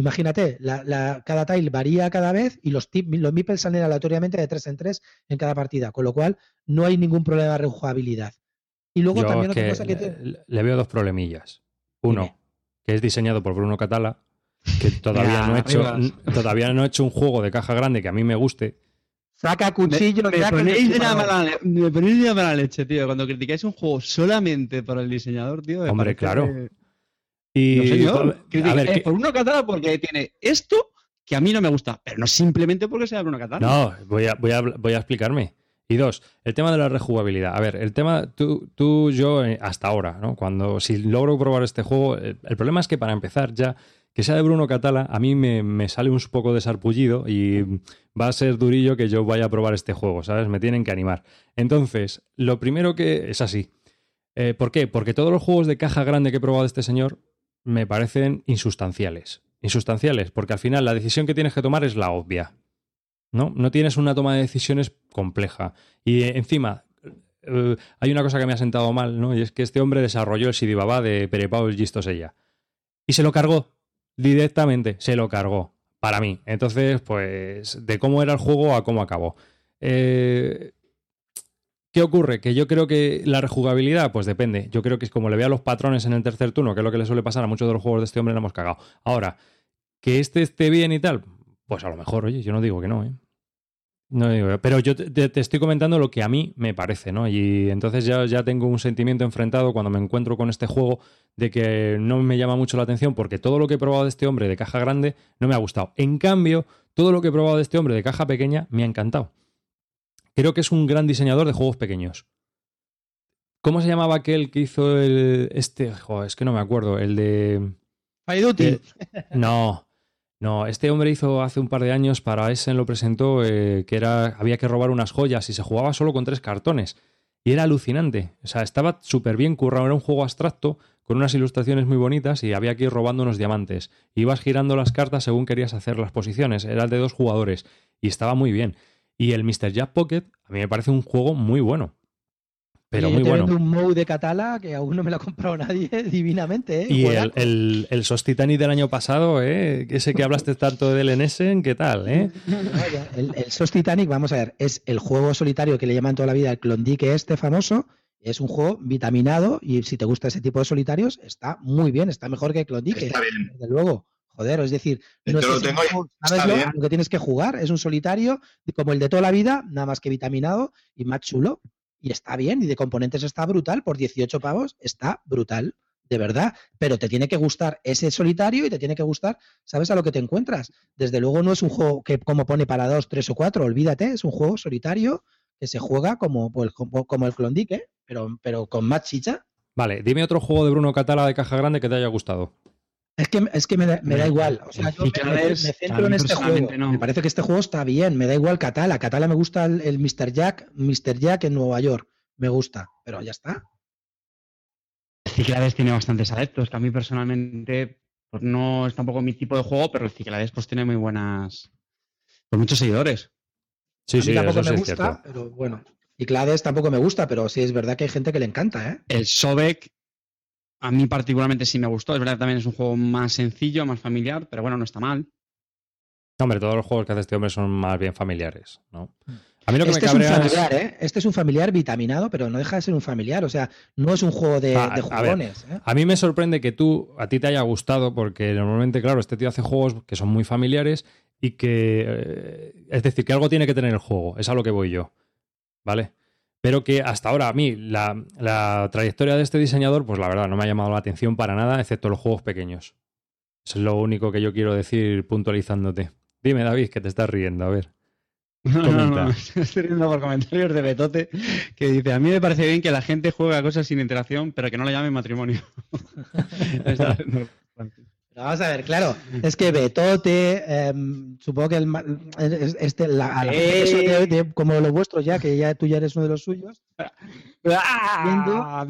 Imagínate, la, cada tile varía cada vez y los, los meeples salen aleatoriamente de 3 en 3 en cada partida, con lo cual no hay ningún problema de rejugabilidad. Y luego también otra cosa que le, veo dos problemillas. Uno, que es diseñado por Bruno Catala, que todavía, no, ha hecho, todavía no hecho un juego de caja grande que a mí me guste. Saca cuchillo, me, me ponéis de la mala, leche, tío. Cuando criticáis un juego solamente por el diseñador, tío. Hombre, claro. Y no a ver, eh, por Bruno Catala porque tiene esto que a mí no me gusta, pero no simplemente porque sea Bruno Catala. No, voy a, voy a, voy a explicarme. Y dos, el tema de la rejugabilidad. A ver, el tema, tú, tú, yo, eh, hasta ahora, ¿no? Cuando, si logro probar este juego, el, problema es que para empezar ya, que sea de Bruno Catala, a mí me, me, sale un poco desarpullido y va a ser durillo que yo vaya a probar este juego, ¿sabes? Me tienen que animar. Entonces, lo primero que es así. Eh, ¿Por qué? Porque todos los juegos de caja grande que he probado de este señor me parecen insustanciales. Insustanciales, porque al final la decisión que tienes que tomar es la obvia. ¿No? No tienes una toma de decisiones compleja. Y eh, encima, eh, hay una cosa que me ha sentado mal, ¿no? Y es que este hombre desarrolló el Sidibaba de Pere Paul Gistos ella. Y se lo cargó. Directamente, se lo cargó. Para mí. Entonces, pues, de cómo era el juego a cómo acabó. Eh, ¿Qué ocurre? Que yo creo que la rejugabilidad, pues depende. Yo creo que es como le veo los patrones en el tercer turno, que es lo que le suele pasar a muchos de los juegos de este hombre, le hemos cagado. Ahora, que este esté bien y tal, pues a lo mejor, oye, yo no digo que no, ¿eh? No digo, pero yo te, te estoy comentando lo que a mí me parece, ¿no? Y entonces ya, ya tengo un sentimiento enfrentado cuando me encuentro con este juego de que no me llama mucho la atención porque todo lo que he probado de este hombre de caja grande no me ha gustado. En cambio, todo lo que he probado de este hombre de caja pequeña me ha encantado. Creo que es un gran diseñador de juegos pequeños. ¿Cómo se llamaba aquel que hizo el. Este. Joder, es que no me acuerdo. El de. Fire Duty. No. No, este hombre hizo hace un par de años para Essen lo presentó eh, que era había que robar unas joyas y se jugaba solo con tres cartones y era alucinante. O sea, estaba súper bien currado, era un juego abstracto con unas ilustraciones muy bonitas y había que ir robando unos diamantes. Ibas girando las cartas según querías hacer las posiciones, era el de dos jugadores y estaba muy bien. Y el Mr. Jack Pocket a mí me parece un juego muy bueno. Pero Oye, muy yo te bueno. un Mou de Catala que aún no me lo ha comprado nadie divinamente, ¿eh? Y el, el, el SOS Titanic del año pasado, ¿eh? ese que hablaste tanto del en Essen, ¿qué tal? ¿eh? El SOS Titanic, vamos a ver, es el juego solitario que le llaman toda la vida el Klondike este famoso. Es un juego vitaminado y si te gusta ese tipo de solitarios, está muy bien, está mejor que Klondike. Está bien. Desde luego. Joder, es decir, no es lo ese tengo y juego, está ¿sabes lo, bien. a lo que tienes que jugar? Es un solitario como el de toda la vida, nada más que vitaminado y más chulo. Y está bien, y de componentes está brutal, por 18 pavos está brutal, de verdad. Pero te tiene que gustar ese solitario y te tiene que gustar, ¿sabes a lo que te encuentras? Desde luego no es un juego que como pone para dos, tres o cuatro, olvídate, es un juego solitario que se juega como, pues, como, como el Klondike, pero, pero con más chicha. Vale, dime otro juego de Bruno Catala de caja grande que te haya gustado. Es que, es que me, da, me da igual. O sea, yo me, me- Ciclades, me a centro en este juego. no. Me parece que este juego está bien. Me da igual Catala. Catala me gusta el, el Mr. Jack, Mr. Jack en Nueva York. Me gusta. Pero ya está. El Ciclades tiene bastantes adeptos, que a mí personalmente pues no es tampoco mi tipo de juego, pero el Ciclades pues tiene muy buenas, pues muchos seguidores. Sí, a mí sí, tampoco eso sí me es gusta, pero bueno. Y Clades tampoco me gusta, pero sí es verdad que hay gente que le encanta, ¿eh? El Sobek a mí particularmente sí me gustó, es verdad que también es un juego más sencillo, más familiar, pero bueno, no está mal. No, hombre, todos los juegos que hace este hombre son más bien familiares, ¿no? A mí lo que Este me es un cabrea es... familiar, ¿eh? Este es un familiar vitaminado, pero no deja de ser un familiar. O sea, no es un juego de, Ah, de a ver. jugones. ¿eh? A mí me sorprende que tú, a ti te haya gustado, porque normalmente, claro, este tío hace juegos que son muy familiares y que. eh, es decir, que algo tiene que tener el juego, es a lo que voy yo. ¿Vale? Pero que hasta ahora a mí, la, la trayectoria de este diseñador, pues la verdad, no me ha llamado la atención para nada, excepto los juegos pequeños. Eso es lo único que yo quiero decir puntualizándote. Dime, David, que te estás riendo, a ver. No, no, Comenta. no, estoy riendo por comentarios de Betote que dice, a mí me parece bien que la gente juegue a cosas sin interacción, pero que no la llamen matrimonio. Vamos a ver, claro, es que Betote, em, supongo que el, este, la, a la gente que son de- de- como los vuestros ya, que ya tú ya eres uno de los suyos, Viendo- ¡Ah!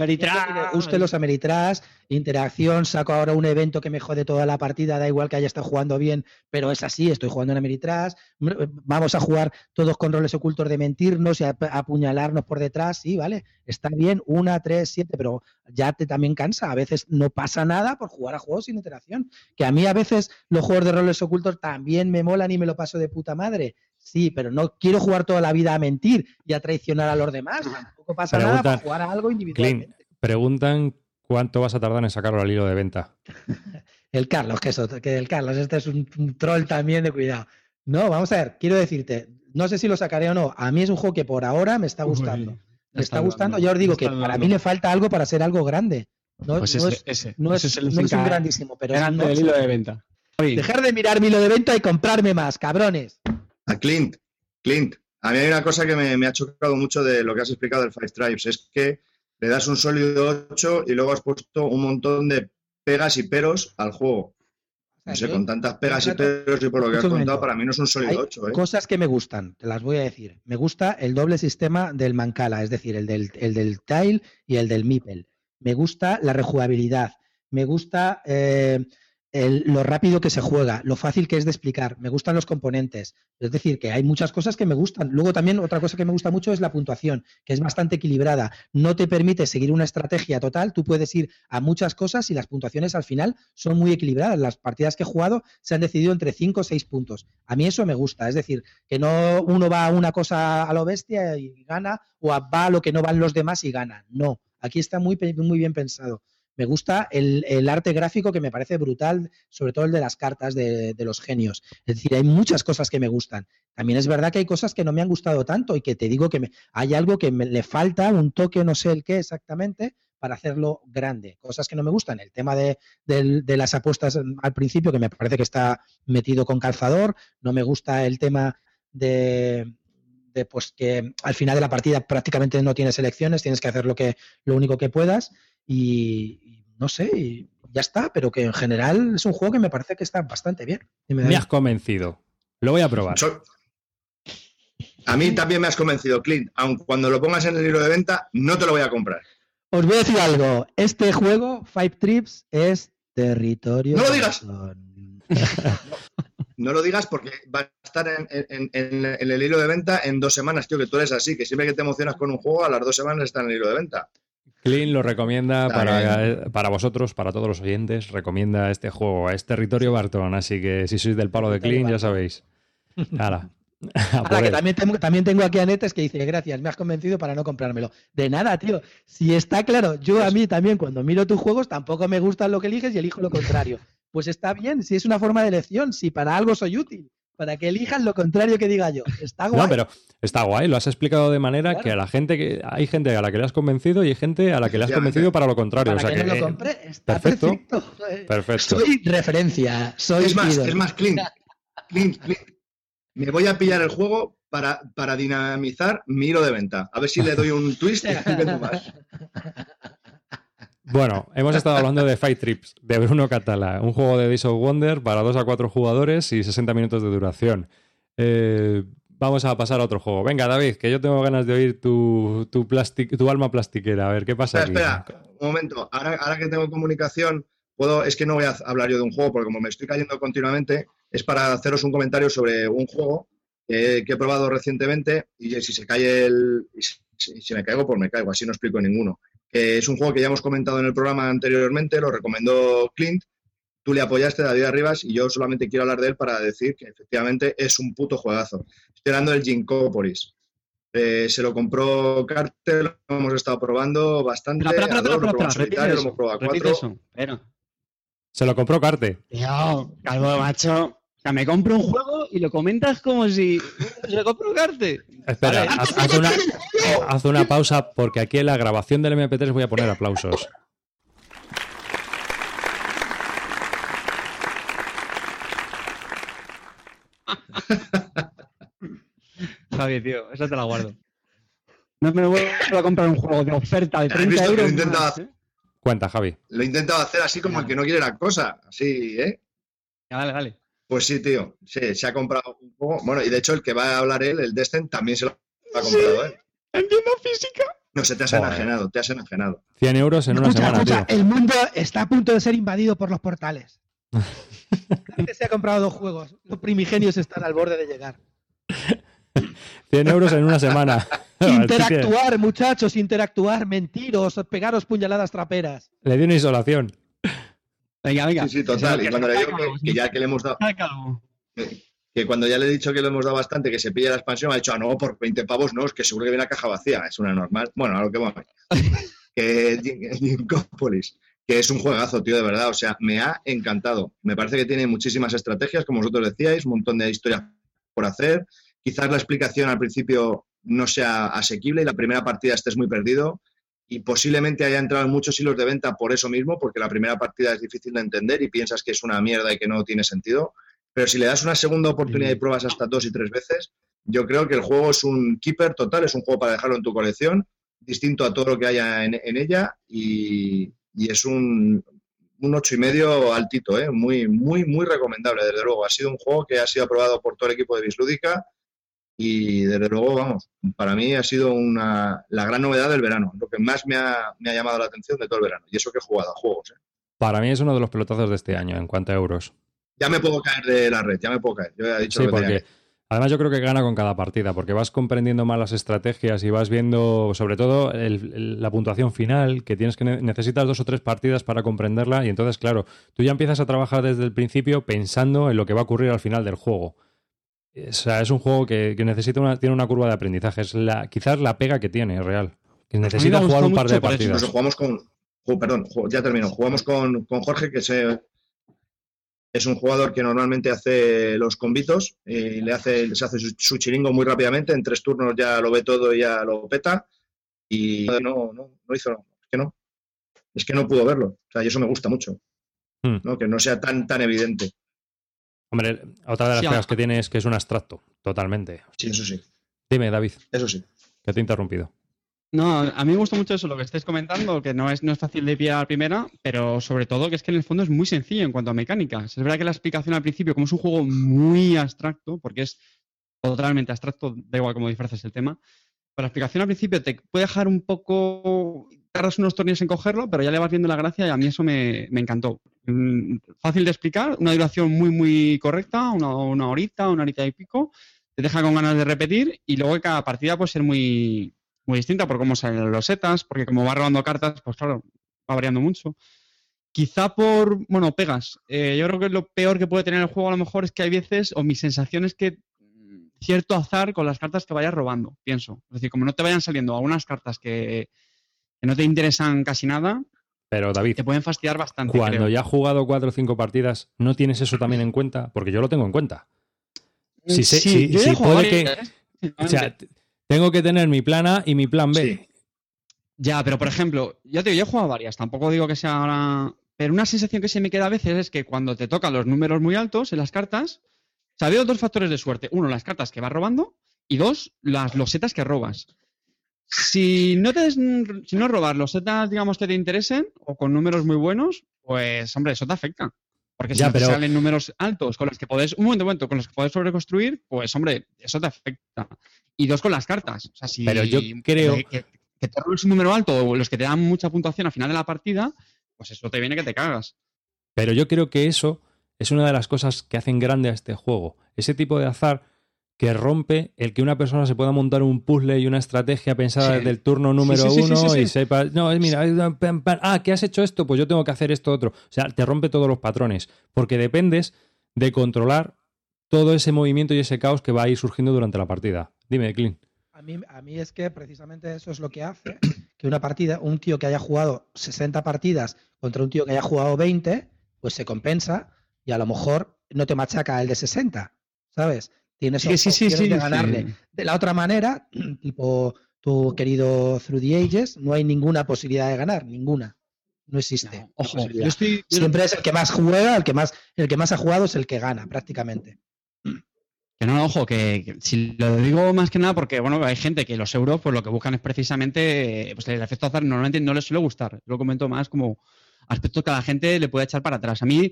Le guste los Ameritrash, interacción, saco ahora un evento que me jode toda la partida, da igual que haya estado jugando bien, pero es así, estoy jugando en Ameritrash, vamos a jugar todos con roles ocultos de mentirnos y a- a apuñalarnos por detrás, sí, vale, está bien, una, tres, siete, pero ya te también cansa, a veces no pasa nada por jugar a juegos sin interacción, que a mí a veces los juegos de roles ocultos también me molan y me lo paso de puta madre, sí, pero no quiero jugar toda la vida a mentir y a traicionar a los demás, tampoco pasa nada Preguntan, por jugar a algo individualmente. Preguntan cuánto vas a tardar en sacarlo al hilo de venta. El Carlos, que es otro, que el Carlos, este es un, un troll también de cuidado. No, vamos a ver, quiero decirte, no sé si lo sacaré o no. A mí es un juego que por ahora me está gustando. Uy, me está está gustando. Ya os digo que para mí le falta algo para ser algo grande. No, Pues no ese, es, ese, no es- ese es el no es un grandísimo, pero es un ocho. hilo de venta. Dejar de mirar mi hilo de venta y comprarme más, cabrones. A Clint, Clint, a mí hay una cosa que me, me ha chocado mucho de lo que has explicado del Five Stripes, es que le das un sólido 8 y luego has puesto un montón de pegas y peros al juego. No sé, con tantas pegas y peros y por lo que has contado, para mí no es un Hay sólido 8. ¿eh? cosas que me gustan, te las voy a decir. Me gusta el doble sistema del Mancala, es decir, el del, el del Tile y el del Mipel. Me gusta la rejugabilidad. Me gusta eh, lo rápido que se juega, lo fácil que es de explicar, me gustan los componentes. Es decir, que hay muchas cosas que me gustan. Luego también otra cosa que me gusta mucho es la puntuación, que es bastante equilibrada. No te permite seguir una estrategia total, tú puedes ir a muchas cosas y las puntuaciones al final son muy equilibradas. Las partidas que he jugado se han decidido entre 5 o 6 puntos. A mí eso me gusta, es decir, que no uno va a una cosa a lo bestia y gana, o va a lo que no van los demás y gana. No, aquí está muy, muy bien pensado. Me gusta el, arte gráfico que me parece brutal, sobre todo el de las cartas de, los genios. Es decir, hay muchas cosas que me gustan. También es verdad que hay cosas que no me han gustado tanto y que te digo que hay algo que me, le falta, un toque, no sé el qué exactamente, para hacerlo grande. Cosas que no me gustan. El tema de, las apuestas al principio, que me parece que está metido con calzador. No me gusta el tema de, pues que al final de la partida prácticamente no tienes elecciones, tienes que hacer lo que lo único que puedas y, no sé, y ya está, pero que en general es un juego que me parece que está bastante bien. Me, has convencido. Lo voy a probar. A mí también me has convencido, Clint. Aun cuando lo pongas en el libro de venta, no te lo voy a comprar. Os voy a decir algo. Este juego, Five Trips, es territorio. ¡No lo digas! no lo digas porque va a estar en, el hilo de venta en dos semanas, tío, que tú eres así, que siempre que te emocionas con un juego, a las dos semanas está en el hilo de venta. Clean lo recomienda para, para, vosotros, para todos los oyentes, recomienda este juego, es territorio Barton, así que si sois del palo de Clean, ya sabéis. Hala. Ahora que también tengo, también tengo aquí a Netes que dice, gracias, me has convencido para no comprármelo. De nada, tío. Si está claro, yo a pues mí también cuando miro tus juegos tampoco me gusta lo que eliges y elijo lo contrario. Pues está bien, si es una forma de elección, si para algo soy útil para que elijan lo contrario que diga yo. Está guay. No, pero está guay, lo has explicado de manera que a la gente que hay gente a la que le has convencido y hay gente a la que le has convencido para lo contrario. Para o sea que, no lo compré, está perfecto. Perfecto. Soy referencia, soy Es más, es más, Clint, Clint, Me voy a pillar el juego para, para dinamizar mi hilo de venta. A ver si le doy un twist y vendo más. Bueno, hemos estado hablando de Fight Trips, de Bruno Catala, un juego de Days of Wonder para 2 a 4 jugadores y 60 minutos de duración. Eh, vamos a pasar a otro juego. Venga, David, que yo tengo ganas de oír tu, tu, tu alma plastiquera. A ver, ¿qué pasa? Espera, espera un momento. Ahora, ahora, que tengo comunicación, puedo, es que no voy a hablar yo de un juego, porque como me estoy cayendo continuamente, es para haceros un comentario sobre un juego que he probado recientemente y si se cae el... Si, me caigo, pues me caigo, así no explico ninguno es un juego que ya hemos comentado en el programa anteriormente, lo recomendó Clint, tú le apoyaste, David Arribas, y yo solamente quiero hablar de él para decir que efectivamente es un puto juegazo. Estoy hablando del Ginkopolis. Eh, se lo compró Cartel, lo hemos estado probando bastante. Pero, pero, pero, pero, pero, solitario, lo hemos probado a cuatro. Se lo compró Carte. Tío, calvo macho. O sea, me compro un juego y lo comentas como si se compro Carte. Espera, haz, una, haz, una, pausa porque aquí en la grabación del MP3 voy a poner aplausos. Javi, tío, esa te la guardo. No me voy a comprar un juego de oferta de 30 euros. ¿eh? Cuenta, Javi. Lo he intentado hacer así como el que no quiere la cosa. Así, ¿eh? dale, dale. Pues sí, tío. Sí, se ha comprado un juego. Bueno, y de hecho el que va a hablar él, el Descent, también se lo ha comprado él. Entiendo física. No, se te has enajenado, te has enajenado. 100 euros en una semana, tío. El mundo está a punto de ser invadido por los portales. Antes se ha comprado dos juegos. Los primigenios están al borde de llegar. 100 euros en una semana. interactuar, muchachos, interactuar, mentiros, pegaros puñaladas traperas. Le dio una isolación. Venga, venga. Sí, sí, total. Y cuando le digo que, ya que le hemos dado. Que, cuando ya le he dicho que le hemos dado bastante, que se pilla la expansión, ha dicho, ah, no, por 20 pavos no, es que seguro que viene a caja vacía, es una normal. Bueno, a lo que vamos. que que es un juegazo, tío, de verdad. O sea, me ha encantado. Me parece que tiene muchísimas estrategias, como vosotros decíais, un montón de historias por hacer. Quizás la explicación al principio no sea asequible y la primera partida estés muy perdido y posiblemente haya entrado en muchos hilos de venta por eso mismo, porque la primera partida es difícil de entender y piensas que es una mierda y que no tiene sentido. Pero si le das una segunda oportunidad y pruebas hasta dos y tres veces, yo creo que el juego es un keeper total, es un juego para dejarlo en tu colección, distinto a todo lo que haya en, ella y, es un, un ocho y medio altito, ¿eh? muy, muy, muy recomendable, desde luego. Ha sido un juego que ha sido aprobado por todo el equipo de Bislúdica y desde luego, vamos, para mí ha sido una, la gran novedad del verano, lo que más me ha, me ha, llamado la atención de todo el verano. Y eso que he jugado a juegos. ¿eh? Para mí es uno de los pelotazos de este año en cuanto a euros. Ya me puedo caer de la red, ya me puedo caer. Yo ya he dicho Sí, lo que tenía porque además yo creo que gana con cada partida, porque vas comprendiendo más las estrategias y vas viendo, sobre todo, el- el- la puntuación final, que tienes que ne- necesitas dos o tres partidas para comprenderla, y entonces, claro, tú ya empiezas a trabajar desde el principio pensando en lo que va a ocurrir al final del juego. O sea, es un juego que, que necesita una, tiene una curva de aprendizaje. Es la, quizás la pega que tiene, real. Que necesita jugar un par de eso, partidas. Jugamos con. Perdón, ya termino. Jugamos con, con Jorge, que se, es un jugador que normalmente hace los convitos y le hace, se hace su, su chiringo muy rápidamente. En tres turnos ya lo ve todo y ya lo peta. Y no, no, no hizo. Es que no. Es que no pudo verlo. O sea, y eso me gusta mucho. Hmm. ¿no? Que no sea tan, tan evidente. Hombre, otra de las Sí, que tiene es que es un abstracto, totalmente. Sí, eso sí. Dime, David, Eso sí. que te he interrumpido. No, a mí me gusta mucho eso, lo que estáis comentando, que no es, no es fácil de pillar a la primera, pero sobre todo que es que en el fondo es muy sencillo en cuanto a mecánicas. Es verdad que la explicación al principio, como es un juego muy abstracto, porque es totalmente abstracto, da igual cómo disfraces el tema, pero la explicación al principio te puede dejar un poco, tardas unos torneos en cogerlo, pero ya le vas viendo la gracia y a mí eso me, me encantó. Mm, Fácil de explicar, una duración muy, muy correcta, una, una horita, una horita y pico, te deja con ganas de repetir y luego cada partida puede ser muy, muy distinta por cómo salen los setas, porque como va robando cartas, pues claro, va variando mucho. Quizá por, bueno, pegas. Eh, yo creo que lo peor que puede tener el juego a lo mejor es que hay veces, o mi sensación es que cierto azar con las cartas que vayas robando, pienso. Es decir, como no te vayan saliendo algunas cartas que, que no te interesan casi nada, Pero David, te pueden fastidiar bastante. cuando creo. ya has jugado cuatro o cinco partidas, ¿no tienes eso también en cuenta? Porque yo lo tengo en cuenta. si sé- si- yo ya si puede que- ¿eh? O sea, tengo que tener mi plan A y mi plan B. Sí. Ya, pero por ejemplo, ya te digo, yo he jugado varias, tampoco digo que sea ahora. Pero una sensación que se me queda a veces es que cuando te tocan los números muy altos en las cartas, o sea, veo dos factores de suerte. Uno, las cartas que vas robando, y dos, las losetas que robas. Si no te des- si no robas losetas, digamos, que te interesen, o con números muy buenos, pues hombre, eso te afecta. Porque si Ya, no te salen números altos con los que puedes, un momento, un momento, con los que puedes sobreconstruir, pues hombre, eso te afecta. Y dos con las cartas. O sea, si Pero yo creo- que, que- que te robes un número alto o los que te dan mucha puntuación al final de la partida, pues eso te viene que te cagas. Pero yo creo que eso es una de las cosas que hacen grande a este juego. Ese tipo de azar que rompe el que una persona se pueda montar un puzzle y una estrategia pensada Sí. desde el turno número sí, sí, sí, uno sí, y sepa, no, es mira, es pam, pam, ah, ¿qué has hecho esto? Pues yo tengo que hacer esto otro. O sea, te rompe todos los patrones, porque dependes de controlar todo ese movimiento y ese caos que va a ir surgiendo durante la partida. Dime, Clint. A mí, a mí es que precisamente eso es lo que hace que una partida, un tío que haya jugado 60 partidas contra un tío que haya jugado 20, pues se compensa y a lo mejor no te machaca el de 60, ¿sabes? Tienes Sí, sí, de ganarle. De la otra manera, tipo tu querido Through the Ages, no hay ninguna posibilidad de ganar, ninguna. No existe. No, ojo, yo estoy. Siempre es el que más juega, el que más, el que más ha jugado es el que gana, prácticamente. Que no, ojo, que, que si lo digo más que nada porque, bueno, hay gente que los euros, pues lo que buscan es precisamente, pues el efecto azar normalmente no les suele gustar. Lo comento más como aspectos que a la gente le puede echar para atrás. A mí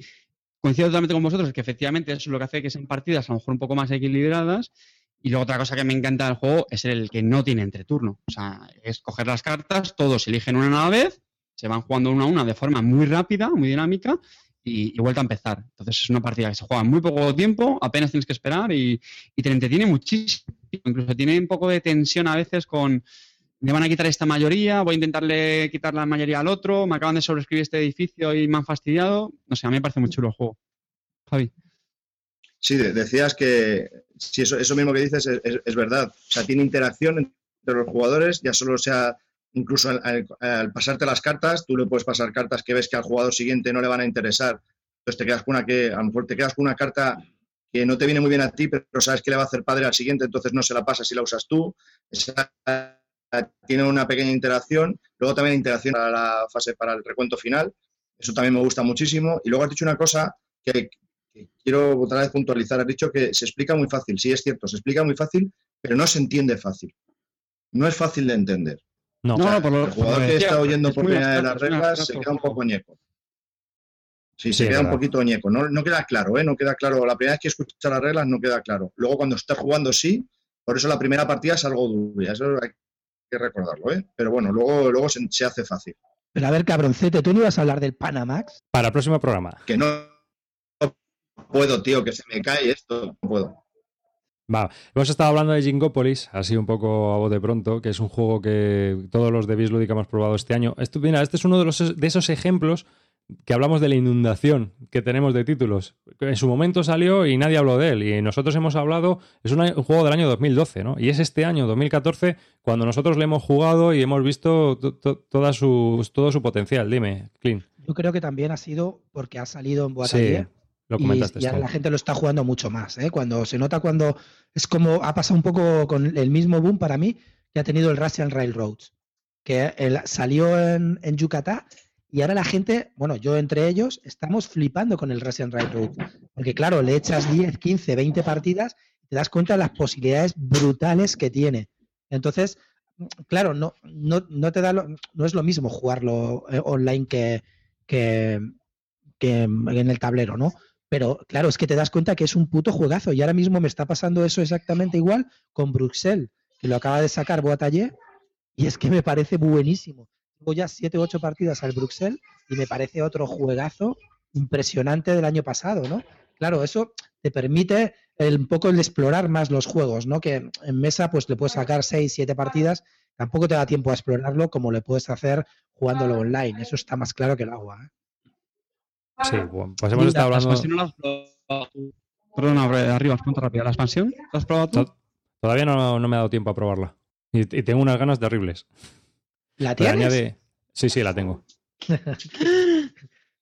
coincido totalmente con vosotros, que efectivamente eso es lo que hace que sean partidas a lo mejor un poco más equilibradas. Y luego otra cosa que me encanta del juego es el que no tiene entreturno. O sea, es coger las cartas, todos eligen una a la vez, se van jugando una a una de forma muy rápida, muy dinámica, y, vuelta a empezar. Entonces es una partida que se juega muy poco tiempo, apenas tienes que esperar y, y te entretiene muchísimo. Incluso tiene un poco de tensión a veces con me van a quitar esta mayoría, voy a intentarle quitar la mayoría al otro, me acaban de sobreescribir este edificio y me han fastidiado. No sé, a mí me parece muy chulo el juego. Javi. Sí, de- decías que si eso, eso mismo que dices es, verdad. O sea, tiene interacción entre los jugadores, ya solo sea, incluso al, pasarte las cartas, tú le puedes pasar cartas que ves que al jugador siguiente no le van a interesar. Entonces te quedas con una que, a lo mejor te quedas con una carta que no te viene muy bien a ti, pero sabes que le va a hacer padre al siguiente, entonces no se la pasas si la usas tú. Esa- tiene una pequeña interacción. Luego también interacción para la fase, para el recuento final. Eso también me gusta muchísimo. Y luego has dicho una cosa que, que quiero otra vez puntualizar. Has dicho que se explica muy fácil. Sí, es cierto, se explica muy fácil, pero no se entiende fácil. No es fácil de entender. No, No, O sea, no, por lo- el jugador que está oyendo es por primera vez las reglas se queda un poco ñeco. Sí, Sí, se queda un poquito ñeco. No, no queda claro, ¿eh? No queda claro. La primera vez que escuchas las reglas no queda claro. Luego cuando estás jugando sí. Por eso la primera partida es algo dura. Eso hay que recordarlo, ¿eh? Pero bueno, luego, luego se, se hace fácil. Pero a ver, cabroncete, ¿tú no ibas a hablar del Panamax? Para el próximo programa. Que no puedo, tío, que se me cae esto. No puedo. Va, hemos estado hablando de Jingopolis, así un poco a voz de pronto, que es un juego que todos los de Bislúdica hemos probado este año. Esto, mira, este es uno de, los, de esos ejemplos que hablamos de la inundación que tenemos de títulos. En su momento salió y nadie habló de él. Y nosotros hemos hablado, es un, juego del año 2012, ¿no? Y es este año, 2014, cuando nosotros le hemos jugado y hemos visto to- to- toda su, todo su potencial. Dime, Clint. Yo creo que también ha sido porque ha salido en Sí, Boatalier. lo y, comentaste y ahora la gente lo está jugando mucho más. ¿eh? Cuando se nota cuando es como ha pasado un poco con el mismo boom para mí que ha tenido el Russian Railroads, que el- salió en, en Yucatán y ahora la gente, bueno, yo entre ellos, estamos flipando con el Russian Railroads. Porque claro, le echas 10, 15, 20 partidas te das cuenta de las posibilidades brutales que tiene. Entonces, claro, no, no, no te da lo- no es lo mismo jugarlo eh, online que, que, que en el tablero, ¿no? Pero claro, es que te das cuenta que es un puto juegazo. Y ahora mismo me está pasando eso exactamente igual con Bruxelles, que lo acaba de sacar Boatallé, y es que me parece buenísimo. Ya 7 o 8 partidas al Bruxelles y me parece otro juegazo impresionante del año pasado, ¿no? Claro, eso te permite el- un poco el explorar más los juegos, ¿no? Que en mesa pues le puedes sacar 6, 7 partidas, tampoco te da tiempo a explorarlo como le puedes hacer jugándolo online. Eso está más claro que el agua. ¿eh? Sí, bueno, pues hemos Linda, estado ¿La hablando. expansión no la has probado tú? Perdona, Bre- arriba, pregunta rápida. ¿La expansión la has probado tú? To- Todavía no, no me ha dado tiempo a probarla. Y, y tengo unas ganas terribles. ¿La tienes? añade- Sí, sí, la tengo.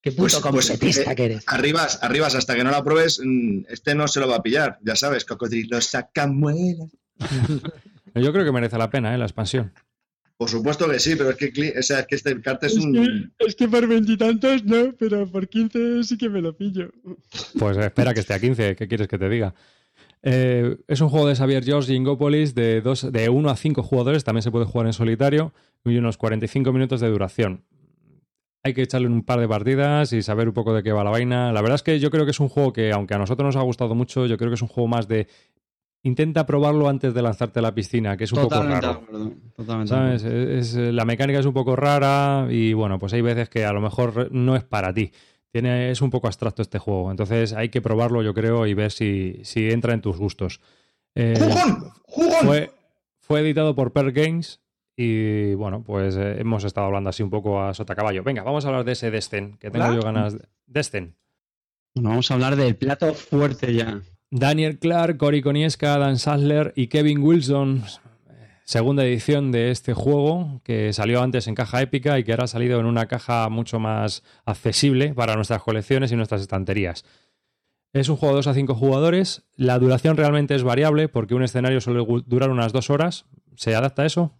Qué puto Pues- pues, completista eh, que eres. Arribas, arribas, hasta que no la pruebes, mm, este no se lo va a pillar. Ya sabes, cocodrilo saca muelas. Yo creo que merece la pena, ¿eh? La expansión. Por supuesto que sí, pero es que, o sea, es que este carta es un. es que por veintitantos no, pero por quince sí que me lo pillo. Pues espera que esté a 15, ¿qué quieres que te diga? Eh, es un juego de Xavier George Ingopolis de, dos, de 1 a 5 jugadores, también se puede jugar en solitario y unos 45 minutos de duración. Hay que echarle un par de partidas y saber un poco de qué va la vaina. La verdad es que yo creo que es un juego que, aunque a nosotros nos ha gustado mucho, yo creo que es un juego más de intenta probarlo antes de lanzarte a la piscina, que es un Totalmente poco raro. Totalmente de ¿Sabes? Es- es- la mecánica es un poco rara y bueno, pues hay veces que a lo mejor no es para ti. Tiene, es un poco abstracto este juego. Entonces hay que probarlo, yo creo, y ver si, si entra en tus gustos. Eh, ¡Jugón! ¡Jugón! fue, fue editado por Per Games y bueno, pues eh, hemos estado hablando así un poco a sota caballo. Venga, vamos a hablar de ese Descent, que tengo ¿Hola? yo ganas. de- Descent. Bueno, vamos a hablar del plato fuerte ya. Daniel Clark, Cory Konieska, Dan Sadler y Kevin Wilson. Segunda edición de este juego que salió antes en caja épica y que ahora ha salido en una caja mucho más accesible para nuestras colecciones y nuestras estanterías. Es un juego de 2 a 5 jugadores. La duración realmente es variable porque un escenario suele durar unas dos horas. ¿Se adapta a eso?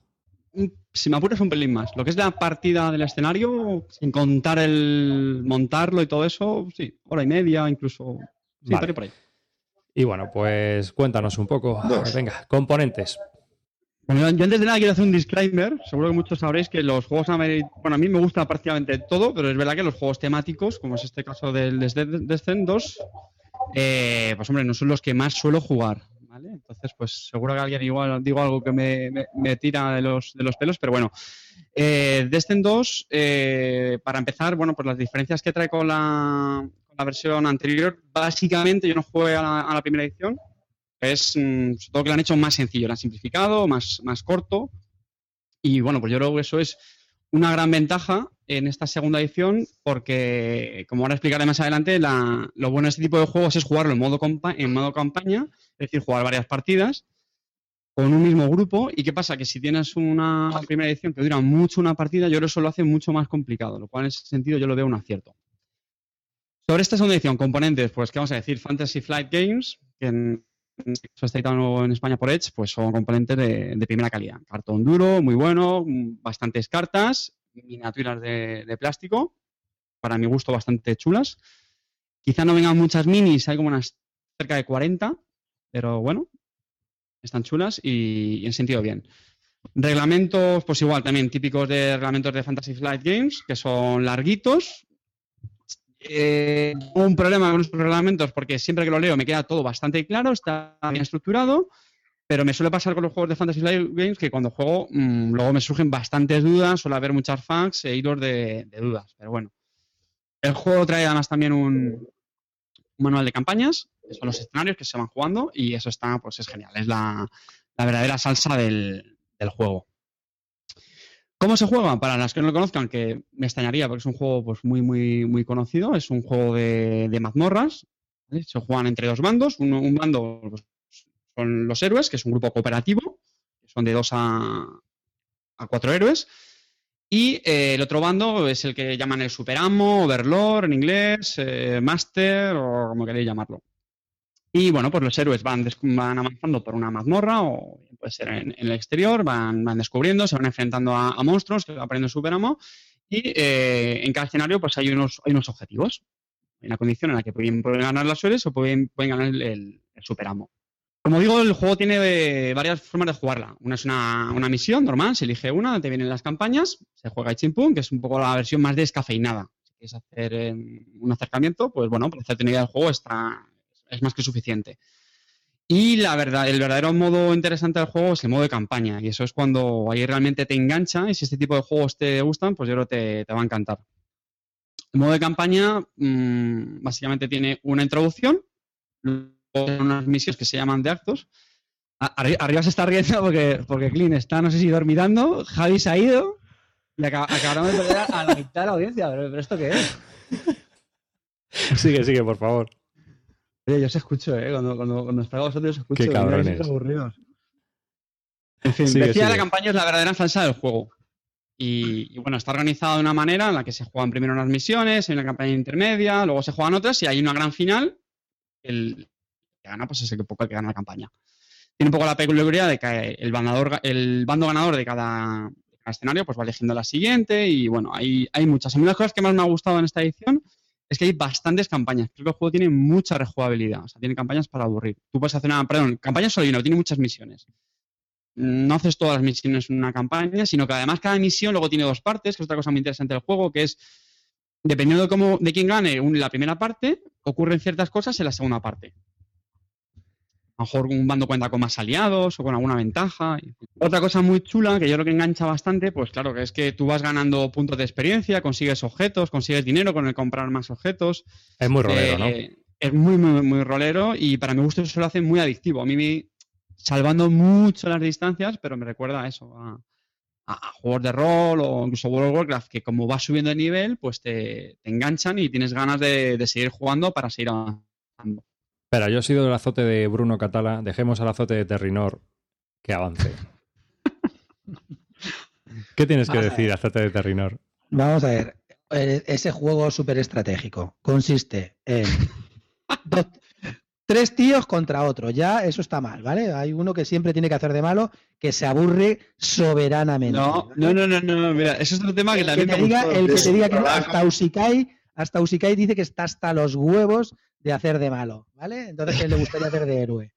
Un- Si me apuras un pelín más. Lo que es la partida del escenario, sin contar el montarlo y todo eso, sí, hora y media, incluso. Sí, Vale. por ahí. Y bueno, pues cuéntanos un poco. Dos. Venga, componentes. Bueno, yo antes de nada quiero hacer un disclaimer. Seguro que muchos sabréis que los juegos ameri- Bueno, a mí me gusta prácticamente todo, pero es verdad que los juegos temáticos, como es este caso del Descent Descent 2, eh, pues hombre, no son los que más suelo jugar. ¿vale? Entonces, pues seguro que alguien igual digo algo que me, me- tira de los, de los pelos, pero bueno. Eh, Descent 2, eh, para empezar, bueno, pues las diferencias que trae con la, con la versión anterior, básicamente yo no jugué a la primera edición, es mm, sobre todo que lo han hecho más sencillo, lo han simplificado, más, más corto. Y bueno, pues yo creo que eso es una gran ventaja en esta segunda edición porque, como ahora explicaré más adelante, la- lo bueno de este tipo de juegos es jugarlo en modo, en modo campaña, es decir, jugar varias partidas con un mismo grupo. ¿Y qué pasa? Que si tienes una primera edición que dura mucho una partida, yo creo que eso lo hace mucho más complicado, lo cual en ese sentido yo lo veo un acierto. Sobre esta segunda edición, componentes, pues, ¿qué vamos a decir? Fantasy Flight Games, que en, caso está editado en España por Edge, pues son componentes de, primera calidad. Cartón duro, muy bueno, mm, bastantes cartas, miniaturas de, de plástico, para mi gusto bastante chulas. Quizá no vengan muchas minis, hay como unas cerca de 40, pero bueno, están chulas y, y en sentido bien. Reglamentos, pues igual, también típicos de reglamentos de Fantasy Flight Games, que son larguitos. Eh, un problema con estos reglamentos porque siempre que lo leo me queda todo bastante claro, está bien estructurado, Pero me suele pasar con los juegos de Fantasy Flight Games que cuando juego, mm, luego me surgen bastantes dudas, suele haber muchas fans e hilos de, de dudas. Pero bueno. El juego trae además también un, un manual de campañas, que son los escenarios que se van jugando, y eso está, pues es genial. Es la, la verdadera salsa del, del juego. ¿Cómo se juega? Para las que no lo conozcan, que me extrañaría porque es un juego pues, muy, muy, muy conocido. Es un juego de, de mazmorras. Se juegan entre dos bandos. Uno- un bando pues, son los héroes, que es un grupo cooperativo. Son de dos a, a cuatro héroes. Y eh, el otro bando es el que llaman el superamo, overlord en inglés, eh, master o como queréis llamarlo. Y bueno, pues los héroes van, van avanzando por una mazmorra o puede ser en, el exterior, van, van descubriendo, se van enfrentando a, a monstruos que va poniendo Superamo y eh, en cada escenario pues hay unos, hay unos objetivos. Hay una condición en la que pueden, ganar los héroes o pueden, pueden ganar el, el- el Superamo. Como digo, el juego tiene eh, varias formas de jugarla. Una es una, una misión normal, se elige una, donde vienen las campañas, se juega chimpum, que es un poco la versión más descafeinada. Si quieres hacer eh, un acercamiento, pues bueno, para hacerte una idea del juego está, es más que suficiente. Y la verdad, el verdadero modo interesante del juego es el modo de campaña. Y eso es cuando ahí realmente te engancha. Y si este tipo de juegos te gustan, pues yo creo que te, va a encantar. El modo de campaña mm, básicamente tiene una introducción, luego unas misiones que se llaman de actos. Arriba se está riendo porque, porque Clean está, no sé si dormitando, Javi se ha ido y acá- acabamos de perder a la mitad de la audiencia. ¿Pero, pero esto qué es? Sigue, sigue, por favor. Oye, yo os escucho, ¿eh? Cuando, cuando, cuando os a vosotros os escucho. Qué cabrones. aburridos. En fin, Sigue, decía sigue. la campaña es la verdadera salsa del juego. Y, y, bueno, está organizada de una manera en la que se juegan primero unas misiones, hay una campaña intermedia, luego se juegan otras y hay una gran final. El que gana, pues es el que poco el que gana la campaña. Tiene un poco la peculiaridad de que el, bandador, el bando ganador de cada, de cada escenario pues va eligiendo la siguiente y bueno, hay, hay muchas. A mí una de las cosas que más me ha gustado en esta edición es que hay bastantes campañas. Creo que el juego tiene mucha rejugabilidad. O sea, tiene campañas para aburrir. Tú puedes hacer una, perdón, campaña solo y no, tiene muchas misiones. No haces todas las misiones en una campaña, sino que además cada misión luego tiene dos partes, que es otra cosa muy interesante del juego, que es, dependiendo de cómo, de quién gane la primera parte, ocurren ciertas cosas en la segunda parte. A lo mejor un bando cuenta con más aliados o con alguna ventaja. Otra cosa muy chula que yo creo que engancha bastante, pues claro, que es que tú vas ganando puntos de experiencia, consigues objetos, consigues dinero con el comprar más objetos. Es muy rolero, ¿no? Eh, Es muy, muy, muy rolero y para mi gusto eso lo hace muy adictivo. A mí me, salvando mucho las distancias, pero me recuerda a eso, a, a- a juegos de rol o incluso World of Warcraft, que como vas subiendo de nivel, pues te, te enganchan y tienes ganas de, de seguir jugando para seguir avanzando. Espera, yo he sido el azote de Bruno Catala. Dejemos al azote de Terrinor que avance. ¿Qué tienes que decir, azote de Terrinor? Vamos a ver. eh, Ese juego súper estratégico consiste en dos- tres tíos contra otro. Ya eso está mal, ¿vale? Hay uno que siempre tiene que hacer de malo, que se aburre soberanamente. No, no, no, no, no, mira, eso es otro tema que El que también te me diga, el que te diga que hasta Usikai, hasta Usikai dice que está hasta los huevos de hacer de malo, ¿vale? Entonces que le gustaría hacer de héroe.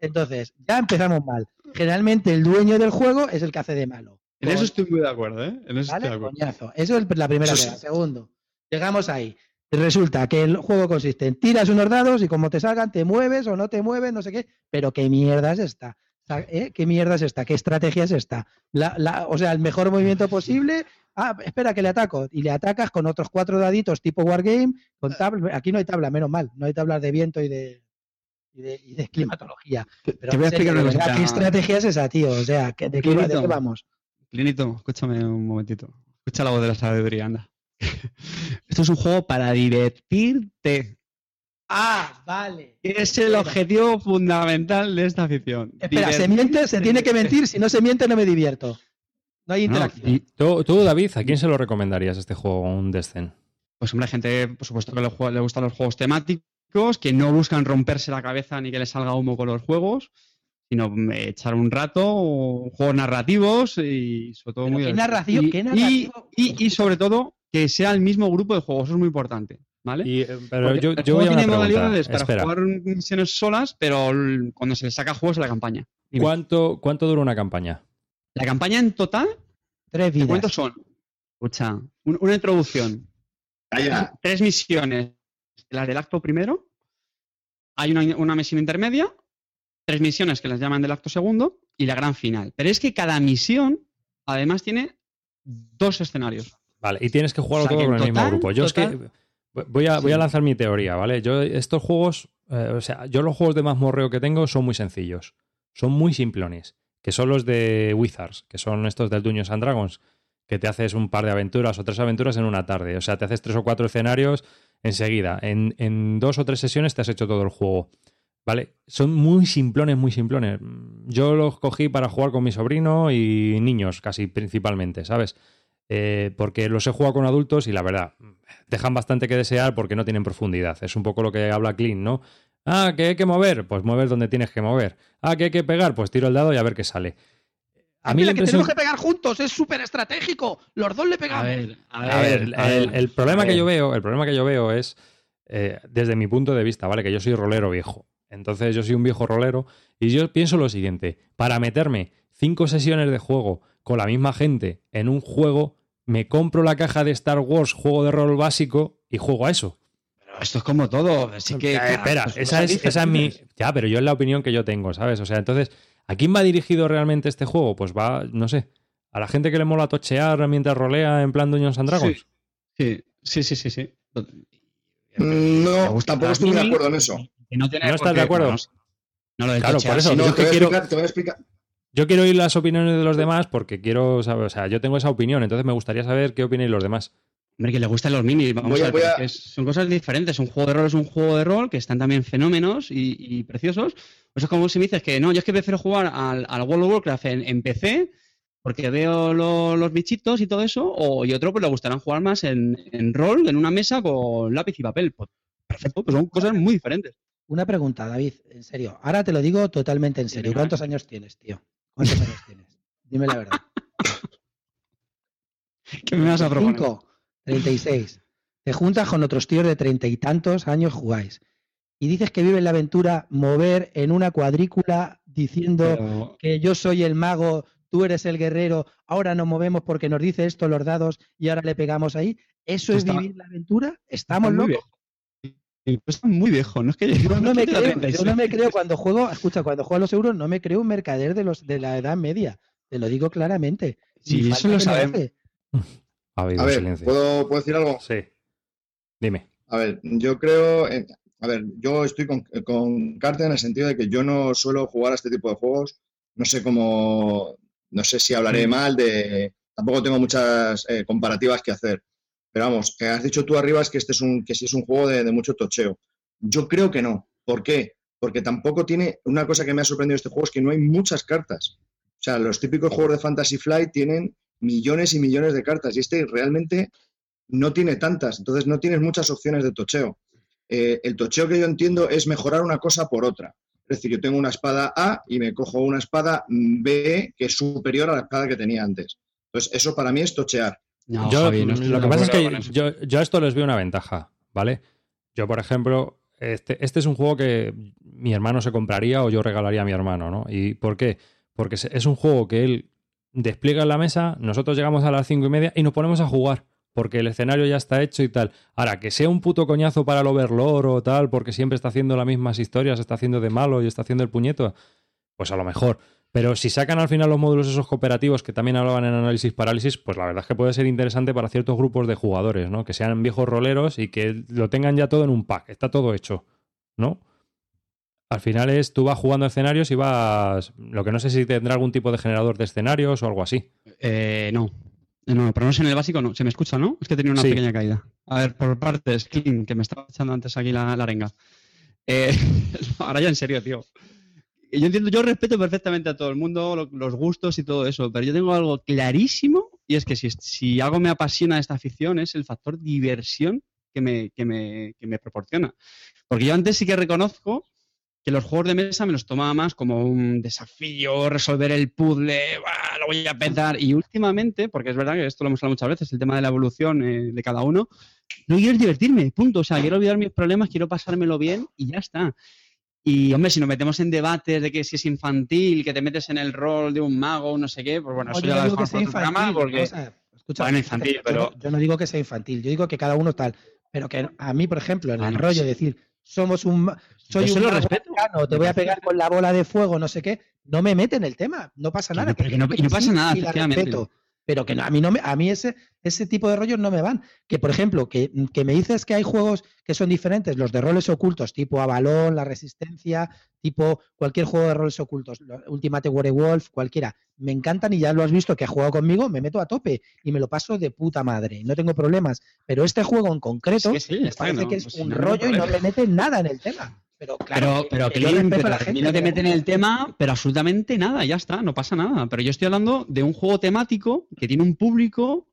Entonces, ya empezamos mal. Generalmente el dueño del juego es el que hace de malo. En eso estoy muy de acuerdo, ¿eh? En eso ¿Vale? estoy de acuerdo. Coñazo. Eso es la primera sí. Segundo, llegamos ahí. Resulta que el juego consiste en tiras unos dados y como te salgan, te mueves o no te mueves, no sé qué. Pero qué mierda es esta. ¿eh? ¿Qué mierda es esta? ¿Qué estrategia es esta? La- la- o sea, el mejor movimiento posible. Ah, espera, que le ataco. Y le atacas con otros cuatro daditos tipo Wargame. Con tabla. Aquí no hay tabla, menos mal. No hay tablas de viento y de, y de, y de climatología. Pero te voy a explicar una cosita. ¿Qué estrategia es esa, tío? O sea, ¿qué- ¿de qué, de vamos? Clinito, escúchame un momentito. Escucha la voz de la sabiduría, anda. Esto es un juego para divertirte. Ah, vale. Es el Espera. objetivo fundamental de esta afición. Espera, se miente, se tiene que mentir. Si no se miente, no me divierto. No hay No, interacción. y- Tú, tú, David, ¿a quién se lo recomendarías este juego, un Descent? Pues hombre, hay gente, por supuesto, que le, gustan los juegos temáticos, que no buscan romperse la cabeza ni que les salga humo con los juegos, sino mm, echar un rato, juegos narrativos y sobre todo muy ¿qué narración- Y, qué y- narrativo? y- y sobre todo que sea el mismo grupo de juegos, eso es muy importante. ¿Vale? Y, eh, pero Porque yo, yo voy a tiene modalidades para Espera, jugar misiones solas, pero cuando se le saca juegos a la campaña. Dime. ¿cuánto, ¿cuánto dura una campaña? La campaña en total, Tres ¿de cuántos vidas. son? Escucha, un- una introducción, Calla. tres misiones, las del acto primero, hay una, una misión intermedia tres misiones que las llaman del acto segundo y la gran final. Pero es que cada misión, además, tiene dos escenarios. Vale, y tienes que jugarlo O sea, todo que con en el mismo grupo. Yo es que voy a, voy a lanzar mi teoría, ¿vale? Yo estos juegos, eh, o sea, yo los juegos de mazmorreo que tengo son muy sencillos. Son muy simplones, que son los de Wizards, que son estos del Dungeons and Dragons, que te haces un par de aventuras o tres aventuras en una tarde. O sea, te haces tres o cuatro escenarios enseguida. En, en dos o tres sesiones te has hecho todo el juego. ¿Vale? Son muy simplones, muy simplones. Yo los cogí para jugar con mi sobrino y niños, casi principalmente, ¿sabes? Eh, porque los he jugado con adultos y la verdad, dejan bastante que desear porque no tienen profundidad. Es un poco lo que habla Clean, ¿no? Ah, que hay que mover, pues mueves donde tienes que mover. Ah, que hay que pegar, pues tiro el dado y a ver qué sale. A mí la que tenemos que pegar juntos, es súper estratégico. Los dos le A pegamos. ver, a ver, A ver, a el, ver. el problema a que ver. yo veo, el problema que yo veo es eh, desde mi punto de vista, ¿vale? Que yo soy rolero viejo. Entonces yo soy un viejo rolero y yo pienso lo siguiente, para meterme cinco sesiones de juego con la misma gente en un juego, me compro la caja de Star Wars, juego de rol básico y juego a eso. Pero esto es como todo. Así que, espera, pues esa cosas es, esa es mi... Ya, pero yo es la opinión que yo tengo, ¿sabes? O sea, entonces, ¿a quién va dirigido realmente este juego? Pues va, no sé, a la gente que le mola tochear mientras rolea en plan Dungeons and Dragons. Sí, sí, sí, sí. sí. Mm, No, tampoco estoy de acuerdo en eso. No, tiene ¿No por estás de acuerdo? No, lo del Claro, por eso, No, yo te, que voy a quiero- explicar, te voy a explicar. Yo quiero oír las opiniones de los demás porque quiero saber, o sea, yo tengo esa opinión, entonces me gustaría saber qué opináis los demás. Hombre, que le gustan los minis. Vamos Voy a- a ver, a- son cosas diferentes. Un juego de rol es un juego de rol que están también fenómenos y, y preciosos. Eso es como si me dices que no, yo es que prefiero jugar al, al World of Warcraft en, en PC porque veo lo- los bichitos y todo eso, o y otro pues le gustarán jugar más en, en rol, en una mesa con lápiz y papel. Pues perfecto, pues son cosas muy diferentes. Una pregunta, David, en serio. Ahora te lo digo totalmente en serio. ¿Cuántos años tienes, tío? ¿Cuántos años tienes? Dime la verdad. ¿Qué me vas a proponer? 5, 36. Te juntas con otros tíos de treinta y tantos años, jugáis. Y dices que vives la aventura mover en una cuadrícula diciendo Pero- que yo soy el mago, tú eres el guerrero, ahora nos movemos porque nos dice esto los dados y ahora le pegamos ahí. ¿Eso es vivir la aventura? ¿Estamos locos? Viejo. Pero Está muy viejo, no es que Yo no, me creo, 36. yo no me creo cuando juego, escucha, cuando juego a los euros, no me creo un mercader de los de la edad media. Te lo digo claramente. Sí, Ni eso lo sabemos. hace. Ha habido A ver, silencio. ¿puedo, ¿puedo decir algo? Sí. Dime. A ver, yo creo, a ver, yo estoy con, con Carter en el sentido de que yo no suelo jugar a este tipo de juegos. No sé cómo, no sé si hablaré mal de, tampoco tengo muchas eh, comparativas que hacer. Pero vamos, que has dicho tú arriba es que este es un, que sí es un juego de, mucho tocheo. Yo creo que no. ¿Por qué? Porque tampoco tiene, una cosa que me ha sorprendido este juego es que no hay muchas cartas. O sea, los típicos juegos de Fantasy Flight tienen millones y millones de cartas y este realmente no tiene tantas, entonces no tienes muchas opciones de tocheo. Eh, el tocheo que yo entiendo es mejorar una cosa por otra. Es decir, yo tengo una espada A y me cojo una espada B que es superior a la espada que tenía antes. Entonces, eso para mí es tochear. No, yo, Javi, no estoy lo que pasa es que yo, yo a esto les veo una ventaja, ¿vale? Yo, por ejemplo, este, este es un juego que mi hermano se compraría o yo regalaría a mi hermano, ¿no? ¿Y por qué? Porque es un juego que él despliega en la mesa, nosotros llegamos a las cinco y media y nos ponemos a jugar. Porque el escenario ya está hecho y tal. Ahora, que sea un puto coñazo para el Overlord o tal, porque siempre está haciendo las mismas historias, está haciendo de malo y está haciendo el puñeto, pues a lo mejor. Pero si sacan al final los módulos esos cooperativos que también hablaban en análisis parálisis, pues la verdad es que puede ser interesante para ciertos grupos de jugadores, ¿no? Que sean viejos roleros y que lo tengan ya todo en un pack, está todo hecho, ¿no? Al final es, tú vas jugando escenarios y vas... Lo que no sé si tendrá algún tipo de generador de escenarios o algo así. Eh, no. Eh, No, pero no sé en el básico, no. Se me escucha, ¿no? Es que he tenido una Sí. pequeña caída. A ver, por partes, Clean, que me estaba echando antes aquí la, la arenga. Eh, ahora ya en serio, tío. Yo entiendo, yo respeto perfectamente a todo el mundo, lo- los gustos y todo eso, pero yo tengo algo clarísimo y es que si, algo me apasiona esta afición es el factor diversión que me, que me, que me proporciona. Porque yo antes sí que reconozco que los juegos de mesa me los tomaba más como un desafío, resolver el puzzle, lo voy a petar. Y últimamente, porque es verdad que esto lo hemos hablado muchas veces, el tema de la evolución eh, de cada uno, no quiero divertirme, punto. O sea, quiero olvidar mis problemas, quiero pasármelo bien y ya está. Y hombre, si nos metemos en debates de que si es infantil, que te metes en el rol de un mago, no sé qué, pues bueno, No, eso ya lo que dejamos por otro programa porque... escucha, Bueno, infantil, yo pero- no- Yo no digo que sea infantil, yo digo que cada uno tal. Pero que a mí, por ejemplo, en Ah, el no, rollo de decir, somos un. Soy Yo se un lo respeto. arcano, te voy a pegar con la bola de fuego, no sé qué. No me meten el tema, no pasa Que nada. no, pero que no- no pasa sí, nada, efectivamente. respeto. Pero que no, a mí no me, a mí ese, ese tipo de rollos no me van. Que, por ejemplo, que, que me dices que hay juegos que son diferentes, los de roles ocultos, tipo Avalon, La Resistencia, tipo cualquier juego de roles ocultos, Ultimate Werewolf, cualquiera. Me encantan y ya lo has visto que ha jugado conmigo, me meto a tope y me lo paso de puta madre. No tengo problemas. Pero este juego en concreto Sí, sí, me está, parece no, que es pues un no rollo y no le meten nada en el tema. Pero claro, Pero, que- pero que yo respeto pero a la a gente mí no que te meten en el tema, pero absolutamente nada, ya está, no pasa nada. Pero yo estoy hablando de un juego temático que tiene un público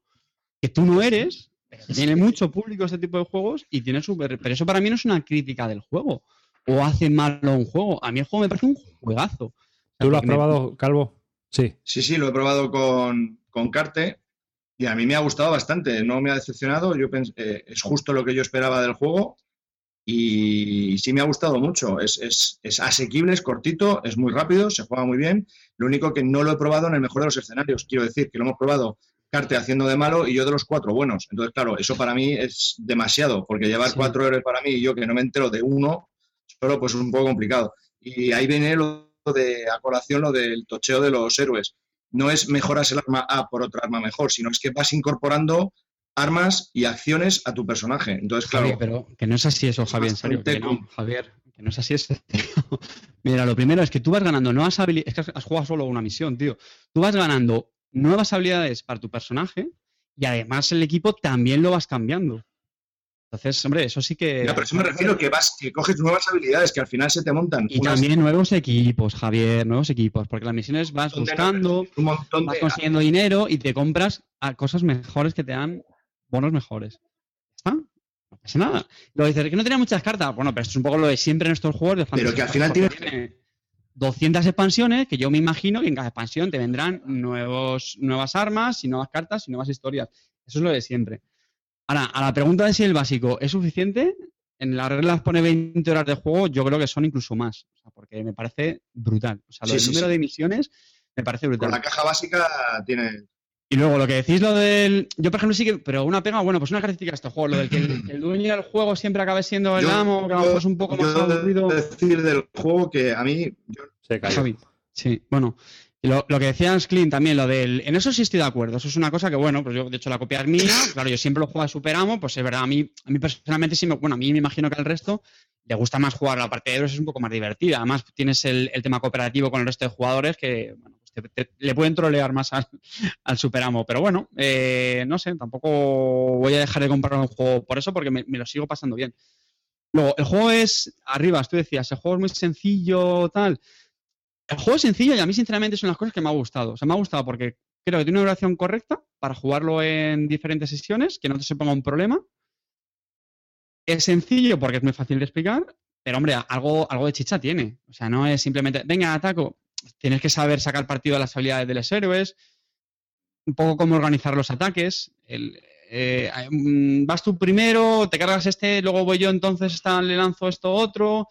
que tú no eres, que tiene mucho público este tipo de juegos y tiene súper. Pero eso para mí no es una crítica del juego. O hace malo un juego. A mí el juego me parece un juegazo. O sea, ¿Tú lo has me- probado, Calvo? Sí. Sí, sí, lo he probado con, con Carte y a mí me ha gustado bastante, no me ha decepcionado, yo eh, es justo lo que yo esperaba del juego y sí me ha gustado mucho, es, es- es asequible, es cortito, es muy rápido, se juega muy bien, lo único que no lo he probado en el mejor de los escenarios, quiero decir que lo hemos probado Carte haciendo de malo y yo de los cuatro buenos, entonces claro, eso para mí es demasiado, porque llevar Sí. cuatro héroes para mí y yo que no me entero de uno, solo pues es un poco complicado. Y ahí viene lo de a colación lo del tocheo de los héroes. No es mejoras el arma A por otra arma mejor, sino es que vas incorporando armas y acciones a tu personaje. Entonces, claro, Javier, pero que no es así eso, Javier, en serio. Que bastante no, Javier, que no es así eso. Mira, lo primero es que tú vas ganando nuevas habilidades. Es que has- jugado solo una misión, tío. Tú vas ganando nuevas habilidades para tu personaje y además el equipo también lo vas cambiando. Entonces, hombre, eso sí que. ya, pero eso me refiero que vas, que coges nuevas habilidades que al final se te montan Y unas- también nuevos equipos, Javier, nuevos equipos. Porque las misiones vas de- buscando, vas consiguiendo dinero y te compras a cosas mejores que te dan bonos mejores. ¿Está? No pasa nada. Lo dices que no tenía muchas cartas. Bueno, pero esto es un poco lo de siempre en estos juegos de Pero que al final porque tiene 200 expansiones que yo me imagino que en cada expansión te vendrán nuevos, nuevas armas y nuevas cartas y nuevas historias. Eso es lo de siempre. Ahora, a la pregunta de si el básico es suficiente, en las reglas pone 20 horas de juego, yo creo que son incluso más. O sea, porque me parece brutal. O sea, Sí, sí, número sí. de misiones me parece brutal. con la caja básica tiene Y luego lo que decís lo del. Yo, por ejemplo, sí que. Pero una pega, bueno, pues una característica de este juego, lo del que el, que el dueño del juego siempre acabe siendo el Yo- amo, que a lo mejor es un poco más yo aburrido. decir del juego que a mí yo- Se cayó. Sí, bueno. Y lo, lo que decías, Clint, también, lo del. En eso sí estoy de acuerdo. Eso es una cosa que, bueno, pues yo, de hecho, la copia es mía. Claro, yo siempre lo juego a Superamo, pues es verdad. A mí, a mí personalmente sí me. Bueno, a mí me imagino que al resto le gusta más jugar la parte de héroes, es un poco más divertida. Además, tienes el, el tema cooperativo con el resto de jugadores que, bueno, le pueden trolear más al, al Superamo. Pero bueno, eh, no sé, tampoco voy a dejar de comprar un juego por eso, porque me, me lo sigo pasando bien. Luego, el juego es. Arriba, tú decías, el juego es muy sencillo, tal. El juego es sencillo y a mí, sinceramente, son las cosas que me ha gustado. O sea, me ha gustado porque creo que tiene una duración correcta para jugarlo en diferentes sesiones, que no te se ponga un problema. Es sencillo porque es muy fácil de explicar, pero hombre, algo, algo de chicha tiene. O sea, no es simplemente, venga, ataco. Tienes que saber sacar partido de las habilidades de los héroes, un poco cómo organizar los ataques. El, eh, vas tú primero, te cargas este, luego voy yo, entonces está, le lanzo esto otro.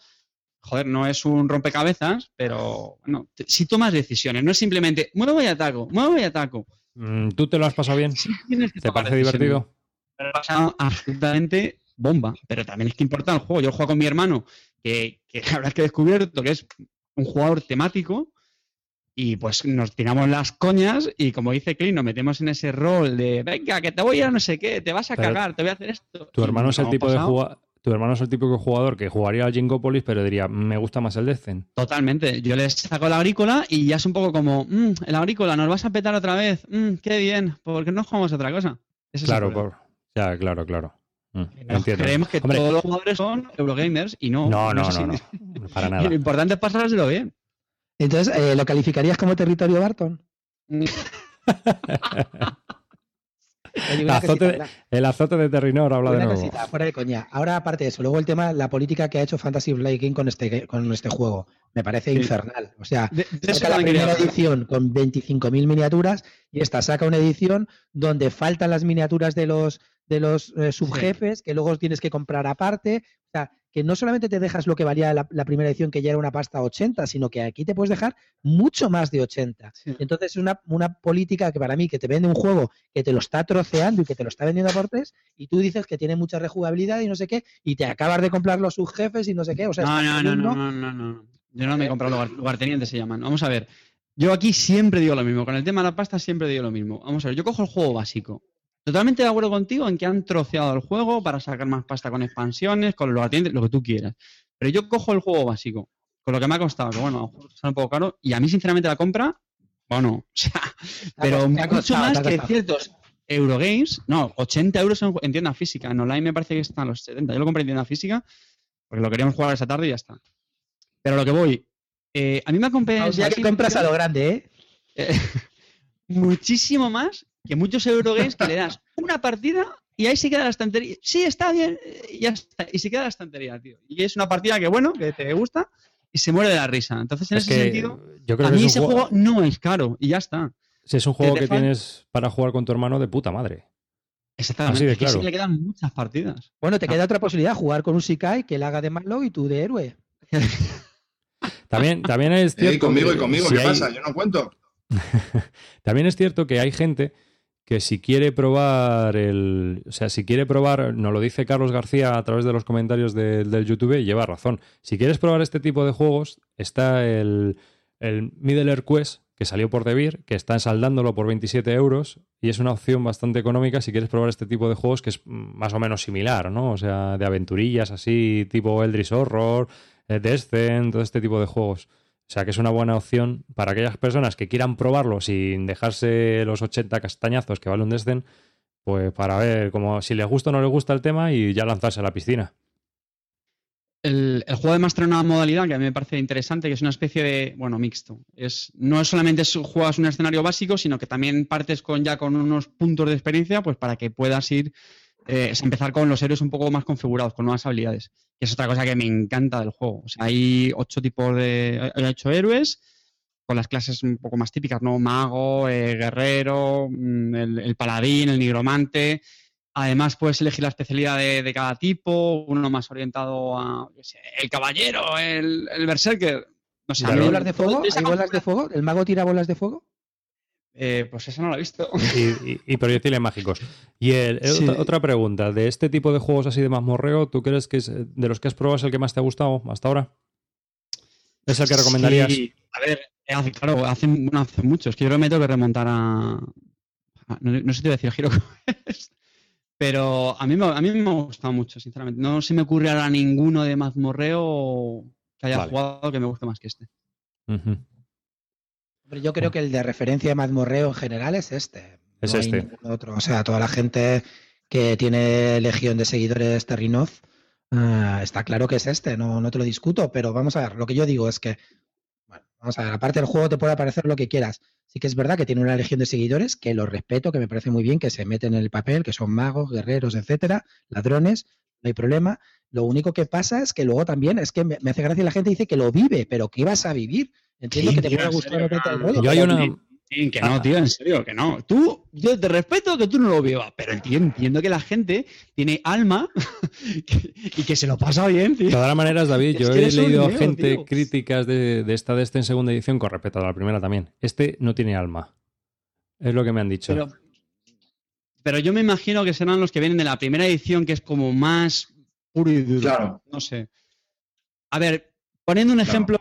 Joder, no es un rompecabezas, pero bueno, te- si tomas decisiones, no es simplemente muevo y ataco, muevo y ataco. Mm, ¿Tú te lo has pasado bien? Sí ¿Te parece divertido? Me lo he pasado absolutamente bomba. Pero también es que importa el juego. Yo juego con mi hermano, que, que la verdad es que he descubierto que es un jugador temático. Y pues nos tiramos las coñas y como dice Clint, nos metemos en ese rol de venga, que te voy a no sé qué, te vas a Pero cagar, te voy a hacer esto. Tu hermano es el tipo de jugador. Tu hermano es el típico jugador que jugaría al Jingopolis, pero diría, me gusta más el Descent. Totalmente. Yo le saco la agrícola y ya es un poco como, "Mm, el agrícola, nos vas a petar otra vez. Mm, qué bien, porque no jugamos a otra cosa. Ese Claro, por... ya, claro, claro. Mm. Creemos que Hombre, todos los jugadores son Eurogamers y no. no, no, no, así. no, para nada. lo importante es pasárselo bien. Entonces, eh, ¿lo calificarías como territorio Barton? Una Azote de-. El azote de Terrinor habla de nuevo. cosita, fuera de coña. Ahora, aparte de eso, luego el tema, la política que ha hecho Fantasy Flight Games con este, con este juego. Me parece Sí. infernal. O sea, De- saca la primera edición con 25.000 miniaturas y esta saca una edición donde faltan las miniaturas de los de los eh, subjefes que luego tienes que comprar aparte. O sea, que no solamente te dejas lo que valía la, la primera edición, que ya era una pasta 80, sino que aquí te puedes dejar mucho más de 80. Sí. Entonces, una, una política que para mí, que te vende un juego que te lo está troceando y que te lo está vendiendo por tres, y tú dices que tiene mucha rejugabilidad y no sé qué, y te acabas de comprar los subjefes y no sé qué. O sea, No, no, no, no, no, no, no. Yo no me he comprado lugar, lugartenientes, se llaman. Vamos a ver. Yo aquí siempre digo lo mismo. Con el tema de la pasta siempre digo lo mismo. Vamos a ver, yo cojo el juego básico. Totalmente de acuerdo contigo en que han troceado el juego para sacar más pasta con expansiones, con los lugartenientes, lo que tú quieras. Pero yo cojo el juego básico, con lo que me ha costado, que bueno, sale un poco caro, y a mí sinceramente la compra, bueno, o sea, pero ha mucho costado, más te ha que ciertos Eurogames, no, 80 euros en, en tienda física, en online me parece que están los 70. Yo lo compré en tienda física porque lo queríamos jugar esa tarde y ya está. Pero a lo que voy, eh, a mí me compré O sea, que compras a lo grande, ¿eh? eh, muchísimo más que muchos Eurogames que le das una partida y ahí se queda la estantería. Sí, está bien, eh, y ya está. Y se queda la estantería, tío. Y es una partida que, bueno, que te gusta y se muere de la risa. Entonces, en Es ese sentido, yo creo a mí es ese juego no es caro y ya está. Sí, es un juego que tienes para jugar con tu hermano de puta madre. Exactamente. Así de Es que claro. le quedan muchas partidas. Bueno, te Ah. queda otra posibilidad, jugar con un Shikai que le haga de malo y tú de héroe. También, también es cierto. y conmigo y que conmigo, si ¿qué hay- pasa? Yo no cuento. También es cierto que hay gente que si quiere probar el. O sea, si quiere probar, nos lo dice Carlos García a través de los comentarios de- del YouTube, lleva razón. Si quieres probar este tipo de juegos, está el, el Middle Earth Quest, que salió por Devir, que está saldándolo por 27 euros, y es una opción bastante económica si quieres probar este tipo de juegos que es más o menos similar, ¿no? O sea, de aventurillas así, tipo Eldritch Horror, eh, Descent, todo este tipo de juegos. O sea que es una buena opción para aquellas personas que quieran probarlo sin dejarse los 80 castañazos que vale un Descent, pues para ver como si les gusta o no les gusta el tema y ya lanzarse a la piscina. El, juego además trae una modalidad que a mí me parece interesante, que es una especie de, bueno, mixto. Es, no es solamente juegas un escenario básico, sino que también partes con ya con unos puntos de experiencia, pues para que puedas ir, eh, es empezar con los héroes un poco más configurados, con nuevas habilidades. Que es otra cosa que me encanta del juego. O sea, hay ocho tipos de, hay ocho héroes, con las clases un poco más típicas, ¿no? Mago, eh, guerrero, mm, el, el paladín, el nigromante. Además, puedes elegir la especialidad de, de cada tipo, uno más orientado a yo qué sé, el caballero, el, el berserker. No sé, a ¿Hay mí- bolas de fuego? ¿Hay bolas de fuego? ¿El mago tira bolas de fuego? Eh, pues eso no lo he visto. Y, y- y proyectiles mágicos. Y el- el- Sí. otra, otra pregunta, de este tipo de juegos así de mazmorreo, ¿tú crees que es, eh, de los que has probado es el que más te ha gustado hasta ahora? ¿Es el que recomendarías? Sí, a ver, eh, hace, claro, hace, bueno, hace mucho. Es que yo creo que me tengo que remontar a. a- no, no sé si te voy a decir Giro pero a mí, me- a mí me ha gustado mucho, sinceramente. No se me ocurre ahora ninguno de mazmorreo que haya Vale. jugado que me guste más que este. Ujú. Yo creo que el de referencia de mazmorreo en general es este. Es No este. otro. O sea, toda la gente que tiene legión de seguidores Terrinoz, ah, está claro que es este, no, no te lo discuto, pero vamos a ver, lo que yo digo es que, bueno, vamos a ver, aparte del juego te puede aparecer lo que quieras. Sí que es verdad que tiene una legión de seguidores, que lo respeto, que me parece muy bien, que se meten en el papel, que son magos, guerreros, etcétera, ladrones, no hay problema. Lo único que pasa es que luego también, es que me, me hace gracia la gente dice que lo vive, pero ¿qué vas a vivir? Entiendo que te en gustar serio, no rollo, Yo hay una... Sí, que Ah. no, tío, en serio, que no. Tú, yo te respeto que tú no lo vivas, pero tío, entiendo que la gente tiene alma y que se lo pasa bien, De tío. todas maneras, David, Es yo que he leído a gente tío. críticas de, de esta de este en segunda edición con respecto a la primera también. Este no tiene alma. Es lo que me han dicho. Pero, pero yo me imagino que serán los que vienen de la primera edición, que es como más puro y duro. Claro. No sé. A ver, poniendo un Claro. ejemplo,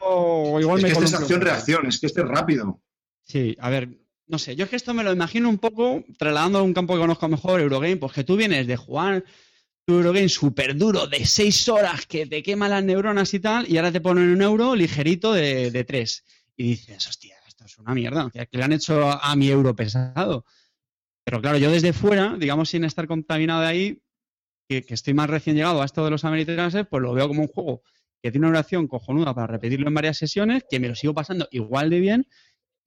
igual Es me que este es acción-reacción, es que este es rápido. Sí, a ver, no sé, yo es que esto me lo imagino un poco trasladando a un campo que conozco mejor, Eurogame, pues que tú vienes de jugar tu Eurogame súper duro de seis horas que te quema las neuronas y tal, y ahora te ponen un euro ligerito de, de tres. Y dices, hostia, esto es una mierda, que le han hecho a, a mi euro pesado. Pero claro, yo desde fuera, digamos sin estar contaminado de ahí, que, que estoy más recién llegado a esto de los americanos, pues lo veo como un juego que tiene una oración cojonuda para repetirlo en varias sesiones, que me lo sigo pasando igual de bien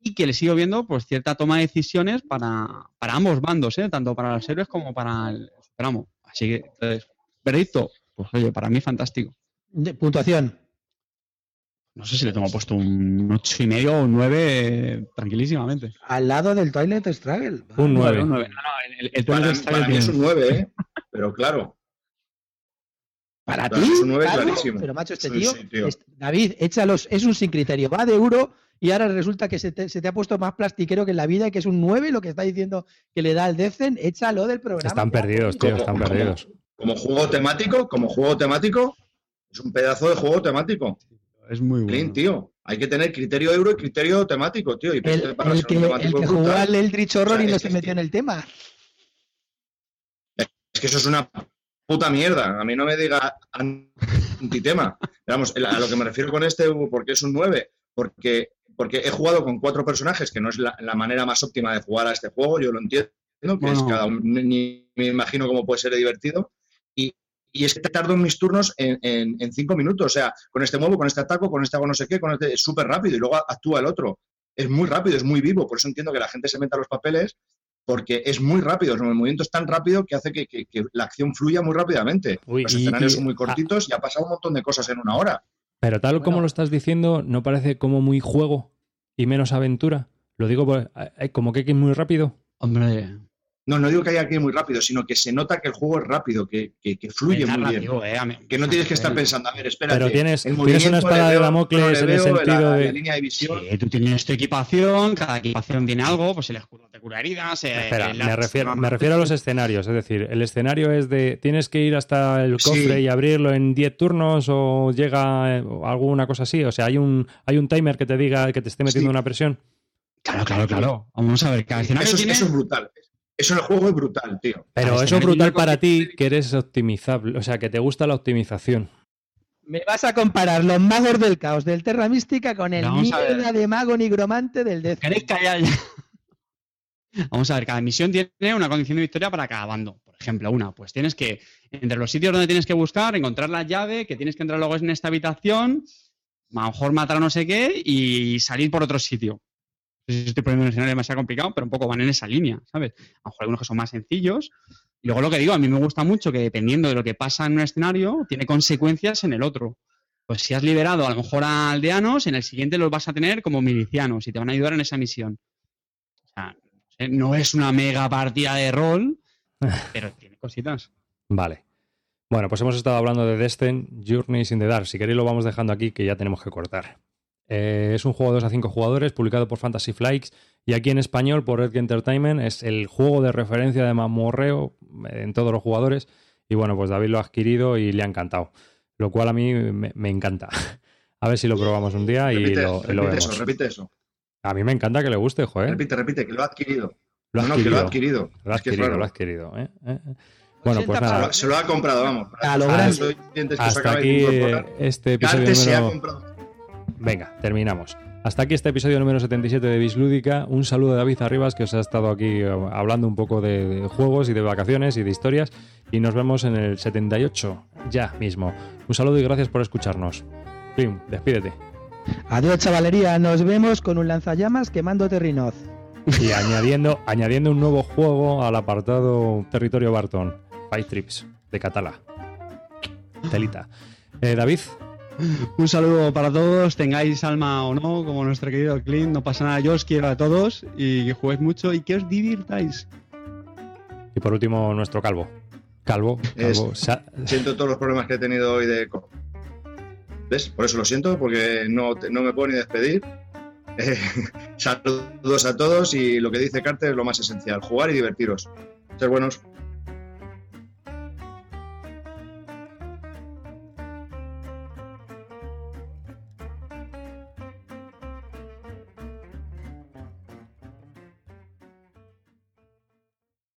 y que le sigo viendo pues cierta toma de decisiones para, para ambos bandos, ¿eh? tanto para los héroes como para el superamo. Así que, entonces, veredicto, pues oye, para mí fantástico. De- puntuación. No sé si le tengo puesto un ocho y medio o un 9 tranquilísimamente. Al lado del Toilet Struggle. Un nueve. Vale, un nueve. No, no, el, el, el Para, Twilight Struggle para mí tiene- es un 9, ¿eh? Pero claro, Para Claro, ti, es un nueve claro, clarísimo. pero macho, este Sí, tío, sí, tío. es- David, échalos, es un sin criterio, va de euro y ahora resulta que se te, se te ha puesto más plastiquero que en la vida y que es un 9 lo que está diciendo que le da el Decen, échalo del programa. Están ya, perdidos, tío, están ¿Cómo? perdidos. Como juego temático, como juego temático, es un pedazo de juego temático. Es muy Clean, bueno. tío. Hay que tener criterio euro y criterio temático, tío. Y El, para el ser que, el que jugó al Eldritch Horror O sea, y no se metió en el tema. Es que eso es una puta mierda. A mí no me diga antitema. Vamos, a lo que me refiero con este, porque es un 9, porque, porque he jugado con cuatro personajes, que no es la, la manera más óptima de jugar a este juego, yo lo entiendo, que es cada uno, ni me imagino cómo puede ser divertido. Y, y es que tardo en mis turnos en, en- en cinco minutos. O sea, con este muevo, con este ataco, con este hago no sé qué, con este, es súper rápido y luego actúa el otro. Es muy rápido, es muy vivo. Por eso entiendo que la gente se meta los papeles porque es muy rápido, el movimiento es tan rápido que hace que, que- que la acción fluya muy rápidamente. Uy, Los y- escenarios y- son muy cortitos y ha pasado un montón de cosas en una hora. Pero tal como lo estás diciendo, ¿no parece como muy juego y menos aventura? Lo digo por- eh, como que es muy rápido. Hombre, No, no digo que haya que ir muy rápido, sino que se nota que el juego es rápido, que, que- que fluye muy bien. narrativo, eh, Que no tienes que estar pensando, a ver, espérate. Pero tienes- el tienes una movimiento, espada de Damocles le en el sentido la, de- la línea de visión. Sí, tú tienes tu equipación, cada equipación tiene algo, pues el escudo te cura heridas. eh, Espera, me refiero, me refiero a los escenarios. Es decir, el escenario es de tienes que ir hasta el Sí. cofre y abrirlo en 10 turnos o llega eh, alguna cosa así. O sea, hay un, hay un timer que te diga que te esté metiendo Sí. una presión. Claro, claro, claro. Vamos a ver, cada escenario Eso, es- tiene... eso es brutal. Eso en el juego es brutal, tío. Pero eso es brutal para ti que eres optimizable. O sea, que te gusta la optimización. Me vas a comparar los magos del caos del Terra Mística con el Vamos a ver. mierda de mago nigromante del Death. ¿Queréis callar ya? Vamos a ver, cada misión tiene una condición de victoria para cada bando. Por ejemplo, una, pues tienes que, entre los sitios donde tienes que buscar, encontrar la llave, que tienes que entrar luego en esta habitación, a lo mejor matar a no sé qué y salir por otro sitio. No sé si estoy poniendo un escenario demasiado complicado, pero un poco van en esa línea, ¿sabes? A lo mejor algunos que son más sencillos. Y luego lo que digo, a mí me gusta mucho que dependiendo de lo que pasa en un escenario, tiene consecuencias en el otro. Pues si has liberado a lo mejor a aldeanos, en el siguiente los vas a tener como milicianos y te van a ayudar en esa misión. O sea, no es una mega partida de rol, pero tiene cositas. Vale. Bueno, pues hemos estado hablando de Destin, Journeys in the Dark. Si queréis lo vamos dejando aquí que ya tenemos que cortar. Eh, es un juego de 2 a 5 jugadores, publicado por Fantasy Flights y aquí en español por Edge Entertainment. Es el juego de referencia de mamorreo eh, en todos los jugadores. Y bueno, pues David lo ha adquirido y le ha encantado. Lo cual a mí me, me encanta. A ver si lo probamos un día y repite, lo, lo repite vemos. eso, repite eso. A mí me encanta que le guste, joder. Repite, repite, que lo ha adquirido. Lo ha no, no, que lo ha adquirido. Lo ha Es que es adquirido, raro. lo ha adquirido. ¿eh? ¿Eh? ¿eh? Bueno, pues 80 Se nada. lo, se lo ha comprado, vamos. A lo grande. os Hasta aquí eh, este episodio Carte se ha número... comprado. Venga, terminamos. Hasta aquí este episodio número 77 de Bislúdica. Un saludo de David Arribas, que os ha estado aquí eh, hablando un poco de, de juegos y de vacaciones y de historias. Y nos vemos en el 78, ya mismo. Un saludo y gracias por escucharnos. Plim, despídete. Adiós, chavalería. Nos vemos con un lanzallamas quemando Terrinoz. Y añadiendo, añadiendo un nuevo juego al apartado Territorio Barton, Five Trips, de Catala. Telita. Eh, David, Un saludo para todos, tengáis alma o no, como nuestro querido Clint, no pasa nada, yo os quiero a todos y que juguéis mucho y que os divirtáis. y por último nuestro calvo. Calvo, calvo. Siento todos los problemas que he tenido hoy de. ¿Ves? Por eso lo siento, porque no, no me puedo ni despedir. Eh, saludos a todos y lo que dice Carter es lo más esencial: jugar y divertiros. Ser buenos.